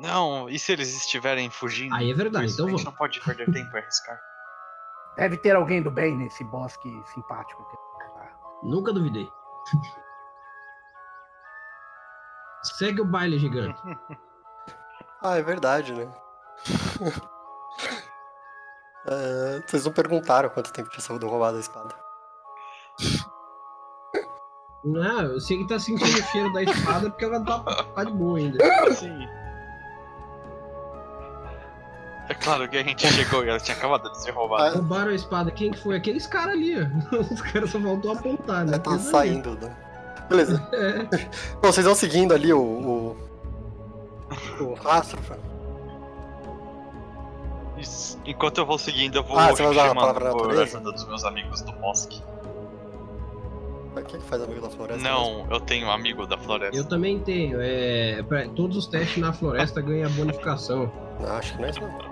Não, e se eles estiverem fugindo? Aí é verdade, então a gente vamos. não pode perder tempo e arriscar. Deve ter alguém do bem nesse bosque simpático aqui. Tá. Nunca duvidei. Segue o baile gigante. Ah, é verdade, né? É, vocês não perguntaram quanto tempo tinha sido roubado a espada. Não, eu sei que tá sentindo o cheiro da espada porque ela tá, tá de boa ainda. Sim. É claro que a gente chegou e ela tinha acabado de ser roubada. Roubaram a espada. Quem que foi? Aqueles caras ali, ó. Os caras só faltou apontar, né? É, tá Aqueles ali. saindo, né? Beleza. É. Bom, vocês vão seguindo ali o. o, o rastro. Isso. Enquanto eu vou seguindo, eu vou Ah, você vai usar a chamando palavra por ajuda dos meus amigos do bosque. Quem que faz amigo da floresta? Não, eu tenho amigo da floresta. Eu também tenho. É, pra- todos os testes na floresta ganham bonificação. mesmo? Não, acho que não é isso não.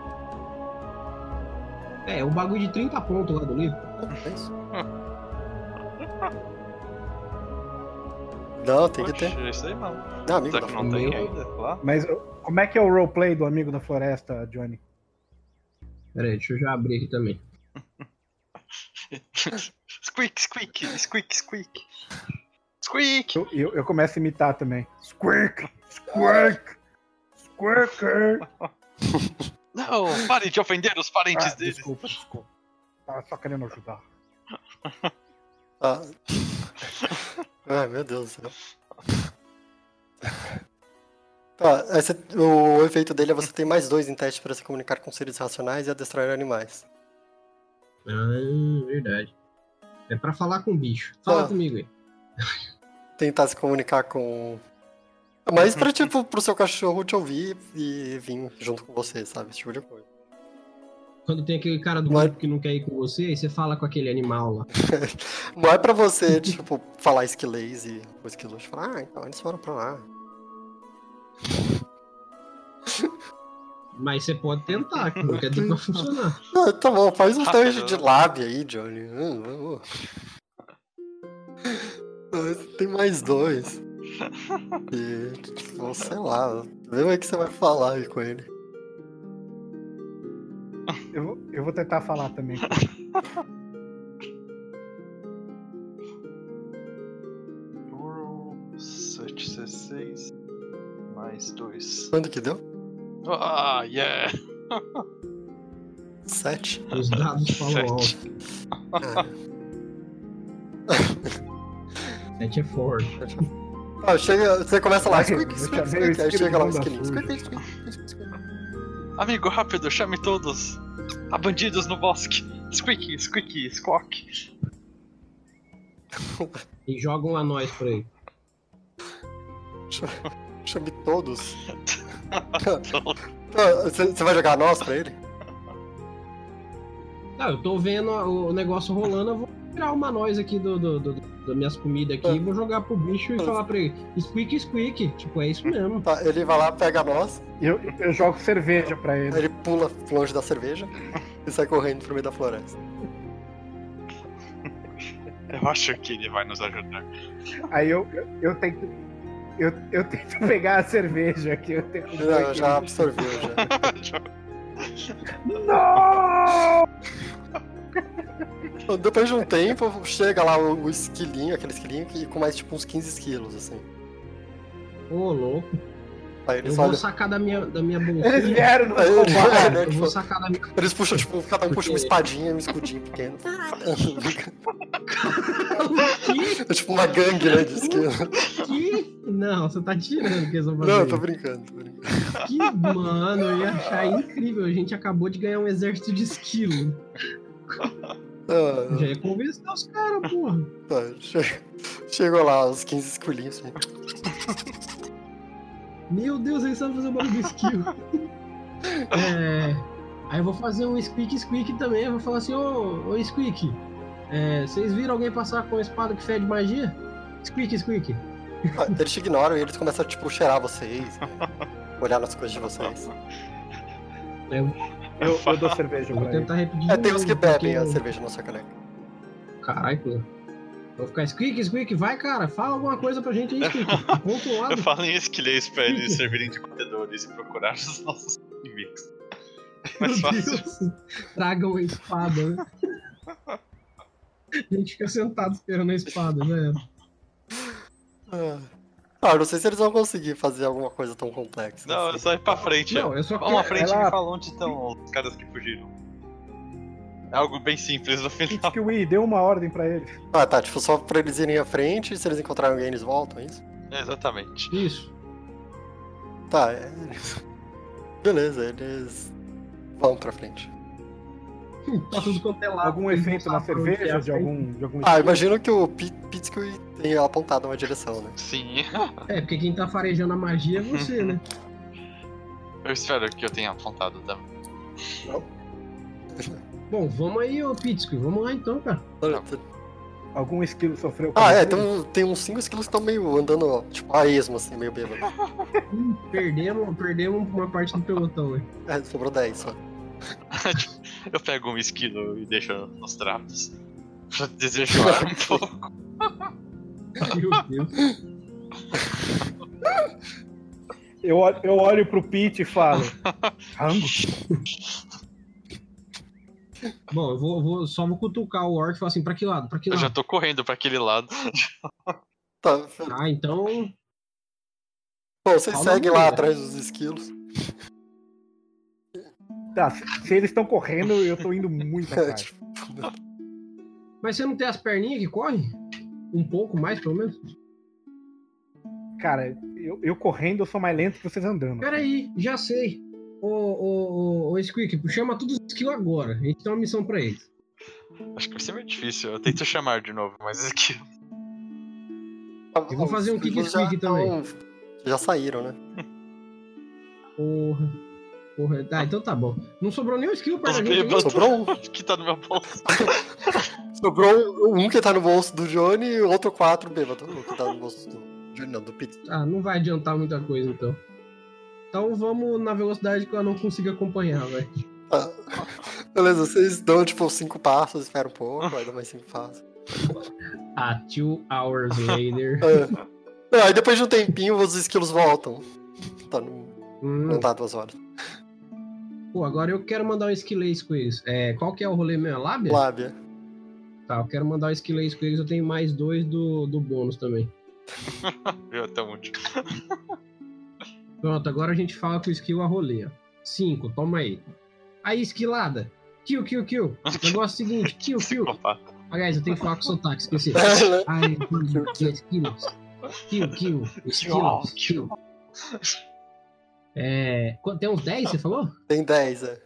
É, o bagulho de 30 pontos lá do livro. É isso. Não, tem que ter. Poxa, isso aí não. Não, amigo Será da que não tem ainda? Lá? Mas como é que é o roleplay do amigo da floresta, Johnny? Pera aí, deixa eu já abrir aqui também. squeak, squeak, squeak, squeak. Squeak! Eu, eu, eu começo a imitar também. Squeak! Squeak! Squeak! Não, pare de ofender os parentes Ah, deles. desculpa, desculpa. Tava só querendo ajudar. Ah. Ai, meu Deus do céu. Tá, esse- o efeito dele é você ter mais dois em teste para se comunicar com seres racionais e adestrar animais. Ah, verdade. É pra falar com o bicho. Fala Ah. comigo aí. Tentar se comunicar com. Mas pra, tipo, pro seu cachorro te ouvir e vir junto com você, sabe? Esse tipo de coisa. Quando tem aquele cara do Mas- grupo que não quer ir com você, aí você fala com aquele animal lá. Não é pra você, tipo, falar esquilês e o esquilo te falar, ah, então eles foram pra lá. Mas você pode tentar, que não quer dizer que vai funcionar. Ah, tá bom, faz um Rápido. teste de lábia aí, Johnny. Hum, Tem mais dois. E, tipo, sei lá, vê o que você vai falar aí com ele. Eu, vou- eu vou tentar falar também. Roll 7c6 mais 2. Quanto que deu? Ah, yeah! Sete? Os dados falam alto. Sete. Ah, 7 é forte. Ah, chega, você começa lá, squeak, squeak, squeak, aí chega lá o. Squeak, squeak, squeak, squeak. Amigo, rápido, chame todos! Há bandidos no bosque! Squeak, squeak, squawk! E jogam a nós por aí. Chame todos. Você vai jogar nós pra ele? Não, eu tô vendo o negócio rolando, eu vou tirar uma nós aqui do, do, do- das minhas comidas aqui, e vou jogar pro bicho e Ah. falar pra ele, squeak, squeak. Tipo, é isso mesmo. Tá, ele vai lá, pega nós, Eu, eu jogo cerveja pra ele. ele pula longe da cerveja e sai correndo pro meio da floresta. Eu acho que ele vai nos ajudar. Aí eu, eu, eu tento. Eu, eu tento pegar a cerveja aqui. Eu tento Não, já absorveu já. Não! Depois de um tempo, chega lá o, esquilinho, aquele esquilinho que com mais tipo uns 15 quilos, assim. Ô, louco. Aí Eu eles vou olham. sacar da minha, da minha Eles vieram nos Aí ele- roubar. né, Eu tipo, vou sacar da minha. Eles puxam, tipo, cada um puxa uma espadinha e um escudinho pequeno. que? É tipo uma gangue, né, de esquilo. Que? Não, você tá tirando que eles vão fazer. Não, eu tô brincando, tô brincando. Que, mano, eu ia achar incrível. A gente acabou de ganhar um exército de esquilo. Ah, Já ia convencer os caras, porra. tá, che- Chegou lá os 15 esquilinhos assim. Meu Deus, ele sabe fazer o barulho do esquilo. É, Aí eu vou fazer um squeak squeak também. Eu vou falar assim, ô, ô squeak, é, vocês viram alguém passar com uma espada que fede magia? Squeak squeak. Ah, Eles te ignoram e eles começam a, tipo, cheirar vocês, né? olhar nas coisas de vocês. Eu Eu, eu dou cerveja vou tentar repetir. É, tem uns que bebem a cerveja na sua caneca. Caralho, pô. Vou ficar squeak, squeak, vai, cara, fala alguma coisa pra gente aí, squeak. Aponta um Eu falo em esquilês pra eles servirem de batedores e procurar os nossos inimigos. É Meu mais fácil. Deus, tragam a espada, né? A gente fica sentado esperando a espada, né? Ah, Ah, eu não sei se eles vão conseguir fazer alguma coisa tão complexa. Não, é assim. só ir pra frente. Não, eu só Vamos à quero. frente e ela- me fala onde estão os caras que fugiram. É algo bem simples no final. Que o Wii deu uma ordem pra ele. Ah, tá, tipo, só pra eles irem à frente e se eles encontrarem alguém eles voltam, é isso? Exatamente. Isso. Tá, é... Beleza, eles vão pra frente. Tá tudo quanto é. Algum efeito não na é cerveja a de algum, de algum Ah, imagino que o Pi- Pitsky tenha apontado uma direção, né? Sim. É, porque quem tá farejando a magia é você, né? Eu espero que eu tenha apontado também. Bom, vamos aí, ô Pitsky. Vamos lá então, cara. Algum esquilo sofreu Ah, é, tem, um- tem uns 5 esquilos que estão meio andando, tipo, a esmo, assim, meio bêbado. Hum, perdemos, perdemos uma parte do pelotão, né? É, sobrou 10 só. Eu pego um esquilo e deixo nos trapos. Pra desejar um pouco. Meu Deus. Eu, olho- eu olho pro Pete e falo. Rango? Bom, eu vou, vou- só vou cutucar o orc e falar assim, pra que lado? Pra que Eu lado? já tô correndo pra aquele lado. Tá, Ah, então. bom, vocês Fala seguem lá atrás dos esquilos. Tá, se, se eles estão correndo, eu tô indo muito É, atrás. Mas você não tem as perninhas que correm? Um pouco mais, pelo menos? Cara, eu, eu correndo, eu sou mais lento que vocês andando. Peraí, já sei. Ô, ô, ô, ô Squeak, chama todos os skills agora. A gente tem uma missão pra eles. Acho que vai ser meio difícil. Eu tento chamar de novo, mas esquilo. Eu vou fazer um kick squeak também. Já saíram, né? Porra. Porra. Tá, então tá bom. Não sobrou nenhum skill pra hein? Sobrou um. que tá no meu bolso. Sobrou um que tá no bolso do Johnny e o outro quatro bêbado. Que tá no bolso do Johnny, não, do Pete. Ah, não vai adiantar muita coisa então. Então vamos na velocidade que eu não consigo acompanhar, velho. Ah, beleza, vocês dão tipo cinco passos, esperam um pouco, aí dá mais cinco passos. Ah, two hours later. Ah, não, aí depois de um tempinho os esquilos voltam. Tá no. Hum, Não tá duas horas. Pô, agora eu quero mandar um skillase com eles. É, qual que é o rolê meu? Lábia? Lábia. Tá, eu quero mandar um skillase com eles. Eu tenho mais dois do, do bônus também. Viu até onde? Pronto, agora a gente fala com o skill a rolê. ó. Cinco, toma aí. Aí, esquilada. Kill, kill, kill. Negócio é o seguinte, kill, kill. Aliás, eu tenho que falar com sotaque, esqueci. É, né? Ai, skills. Kill, kill. Skills, kill. É. Tem uns 10, você falou? Tem 10, é.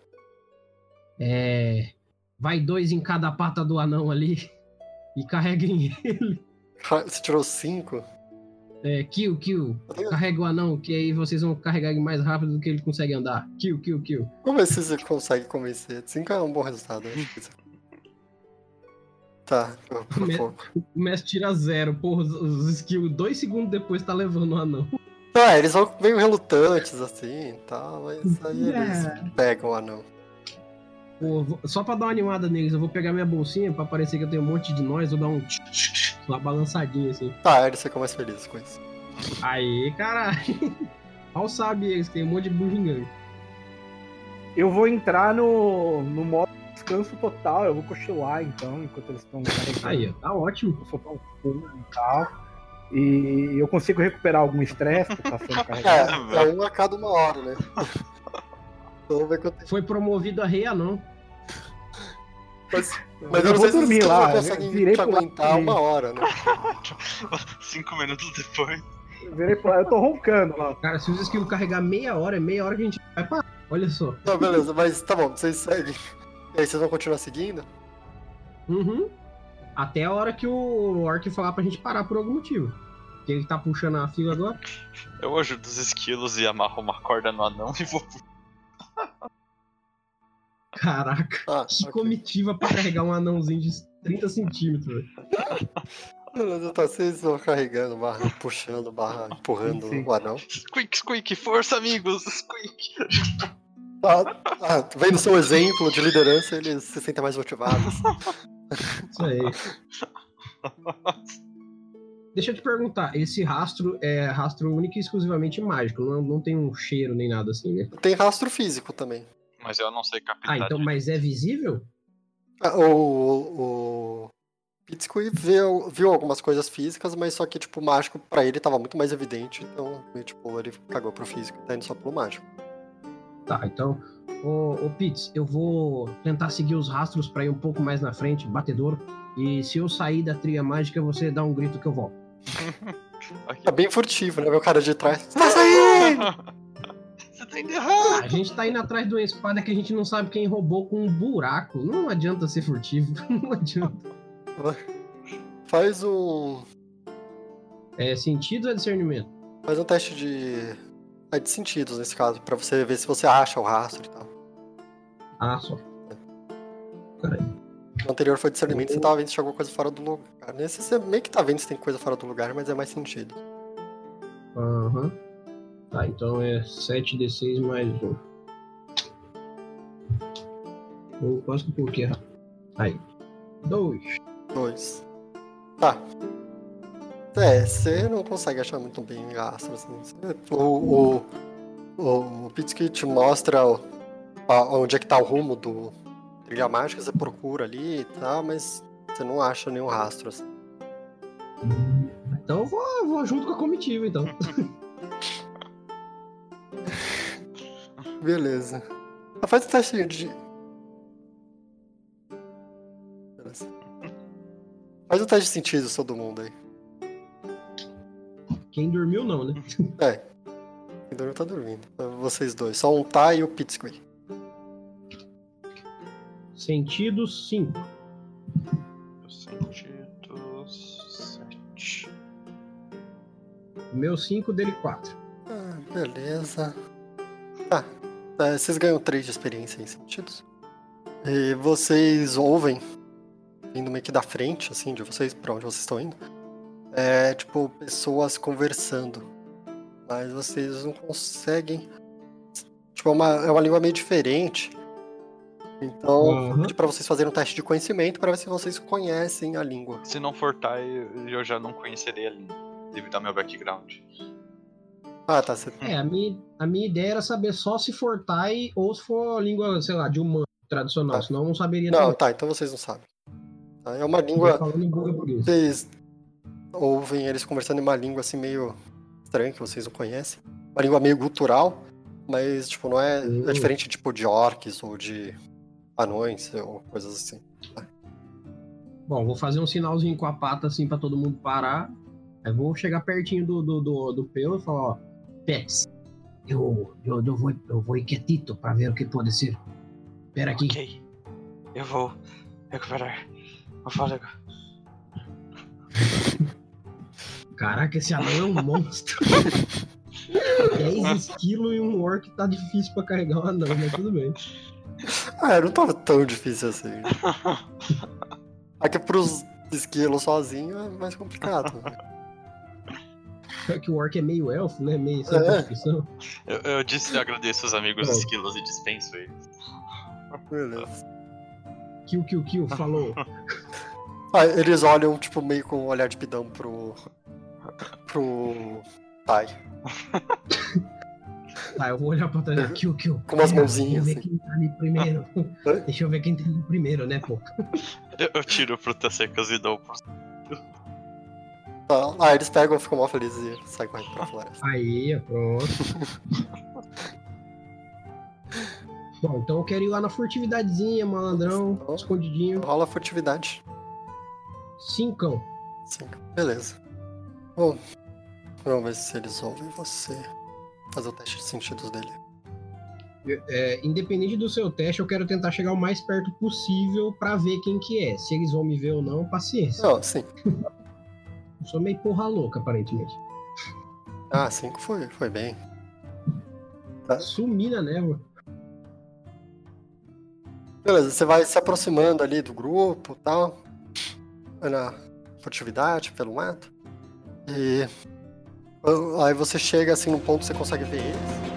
É. Vai dois em cada pata do anão ali. E carreguem ele. Você tirou 5? É, kill, kill. Carrega o anão, que aí vocês vão carregar ele mais rápido do que ele consegue andar. Kill, kill, kill. Vamos ver se você consegue convencer. 5 é um bom resultado, acho que isso- Tá, por por Me- pouco. O mestre tira zero, porra, os skills dois segundos depois tá levando o anão. Ah, eles vão meio relutantes assim e tal, mas aí eles É. pegam o anão. Pô, vou- só pra dar uma animada neles, eu vou pegar minha bolsinha pra parecer que eu tenho um monte de nós, vou dar um tch, tch, tch, uma balançadinha assim. Tá, eles ficam mais felizes com isso. Aê, caralho. Mal sabe eles, tem um monte de bugiganga. Eu vou entrar no, no modo descanso total, eu vou cochilar então, enquanto eles estão carregando. Aí, tá ótimo. Eu soltar um pulo e tal. E eu consigo recuperar algum estresse que tá sendo É, carregado. é um a cada uma hora, né? Então Vamos ver quanto Foi promovido a rei anão. Mas, mas eu eu não vou dormir lá, virei pro lado aguentar uma hora, né? Cinco minutos depois. Eu virei pro eu tô roncando lá. Cara, se os skills carregar meia hora, é meia hora que a gente vai parar. Olha só. Não, beleza, mas tá bom, vocês seguem. E aí, vocês vão continuar seguindo? Uhum. Até a hora que o Orc falar pra gente parar por algum motivo. Quem tá puxando a fila agora? Eu ajudo os esquilos e amarro uma corda no anão e vou. Caraca, Ah, que ok. comitiva pra carregar um anãozinho de 30 centímetros. velho. Tá, vocês vão carregando, barra puxando, barra empurrando Sim. o anão. Squeak, squeak, força, amigos! Squeak! Ah, ah, vendo seu exemplo de liderança, eles se sentem mais motivados. Isso aí. Deixa eu te perguntar, esse rastro é rastro único e exclusivamente mágico, não, não tem um cheiro nem nada assim, né? Tem rastro físico também. Mas eu não sei captar. Ah, então, mas é visível? Ah, O, o Pitsky viu, viu algumas coisas físicas, mas só que, tipo, o mágico pra ele tava muito mais evidente, então, e, tipo, ele cagou pro físico e tá indo só pelo mágico. Tá, então, ô, ô Pitts, eu vou tentar seguir os rastros pra ir um pouco mais na frente, batedor, e se eu sair da trilha mágica, você dá um grito que eu volto. É bem furtivo, né? O cara de trás. Tá saindo! Você tá indo errado! A gente tá indo atrás de uma espada que a gente não sabe quem roubou com um buraco. Não adianta ser furtivo, não adianta. Faz um. É sentido ou é discernimento? Faz um teste de. É de sentidos nesse caso, pra você ver se você acha o rastro e tal. Ah, só. No anterior foi discernimento, você tava vendo se tinha alguma coisa fora do lugar. Nesse você meio que tá vendo se tem coisa fora do lugar, mas é mais sentido. Aham. Tá, então é 7d6 mais 1. Eu quase que coloquei errado. Aí. 2. Dois. Tá. É, você não consegue achar muito bem astro, assim. Você- O, o, o, o Pitsky te mostra o- a- onde é que tá o rumo do trilha mágica, você procura ali e tal, mas você não acha nenhum rastro, assim. Então eu vou, eu vou junto com a comitiva, então. Beleza. Ah, Faz o teste de. Beleza. Faz o teste de sentido, todo mundo aí. Quem dormiu, não, né? É. Quem dormiu tá dormindo. Vocês dois. Só um tá e o Pitsky. Sentido 5. Sentidos. Sete. Meu 5, dele 4. Ah, beleza. Tá. É, vocês ganham 3 de experiência em sentidos. E vocês ouvem, vindo meio que da frente, assim, de vocês, pra onde vocês estão indo. É, tipo, pessoas conversando. Mas vocês não conseguem. Tipo, é uma, é uma língua meio diferente. Então, Uhum. vou pedir pra vocês fazerem um teste de conhecimento pra ver se vocês conhecem a língua. Se não for Tai, eu já não conheceria a língua. Devido ao meu background. Ah, tá. Você... É, a minha, a minha ideia era saber só se for Thai ou se for língua, sei lá, de humano tradicional. Tá. Senão eu não saberia Não, também. tá, então vocês não sabem. Tá, É uma língua. Vocês ouvem eles conversando em uma língua assim meio estranha que vocês não conhecem. Uma língua meio gutural, mas tipo, não é. Hum. É diferente tipo de orcs ou de anões ou coisas assim. Bom, vou fazer um sinalzinho com a pata assim pra todo mundo parar. Aí vou chegar pertinho do, do, do, do Peu e falar, ó, Pets, eu, eu, eu, vou, eu vou ir quietito pra ver o que pode ser. Espera aqui. Ok. Eu vou recuperar o fôlego. Caraca, esse anão é um monstro. 10 quilos e um orc tá difícil pra carregar um anão, mas tudo bem. Ah, não tava tão difícil assim. Aqui pros esquilos sozinho é mais complicado. né? Pior que o orc é meio elfo, né? Meio sem É. Eu, eu disse que agradeço os amigos Bom. esquilos e dispenso eles. Beleza. Kill, kill, kill, falou. Ah, eles olham, tipo, meio com um olhar de pidão pro. pro. Tai. Tá, eu vou olhar pra trás. Kill, kill. Com umas mãozinhas, Deixa eu ver assim. quem tá ali primeiro. Deixa eu ver quem tá ali primeiro, né, pô? Eu, eu tiro frutas secas e dou pros. Tá, Ah, eles pegam, ficam mó felizes e saem correndo pra floresta. Aí, pronto. Bom, então eu quero ir lá na furtividadezinha, malandrão, Então. escondidinho. Rola furtividade. Cincão. Cinco. Beleza. Bom, vamos ver se eles ouvem você. Fazer o teste de sentidos dele. É, independente do seu teste, eu quero tentar chegar o mais perto possível pra ver quem que é. Se eles vão me ver ou não, paciência. Não, sim. Eu sou meio porra louca, aparentemente. Ah, cinco foi, foi bem. Sumi na névoa. Beleza, você vai se aproximando ali do grupo e tal. Na furtividade pelo mato. E aí você chega assim num ponto que você consegue ver eles.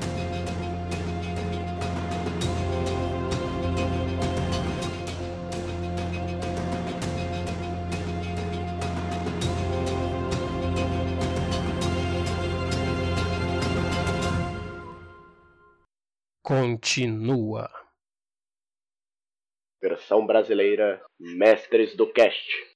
Continua. Versão brasileira Mestres do Cast.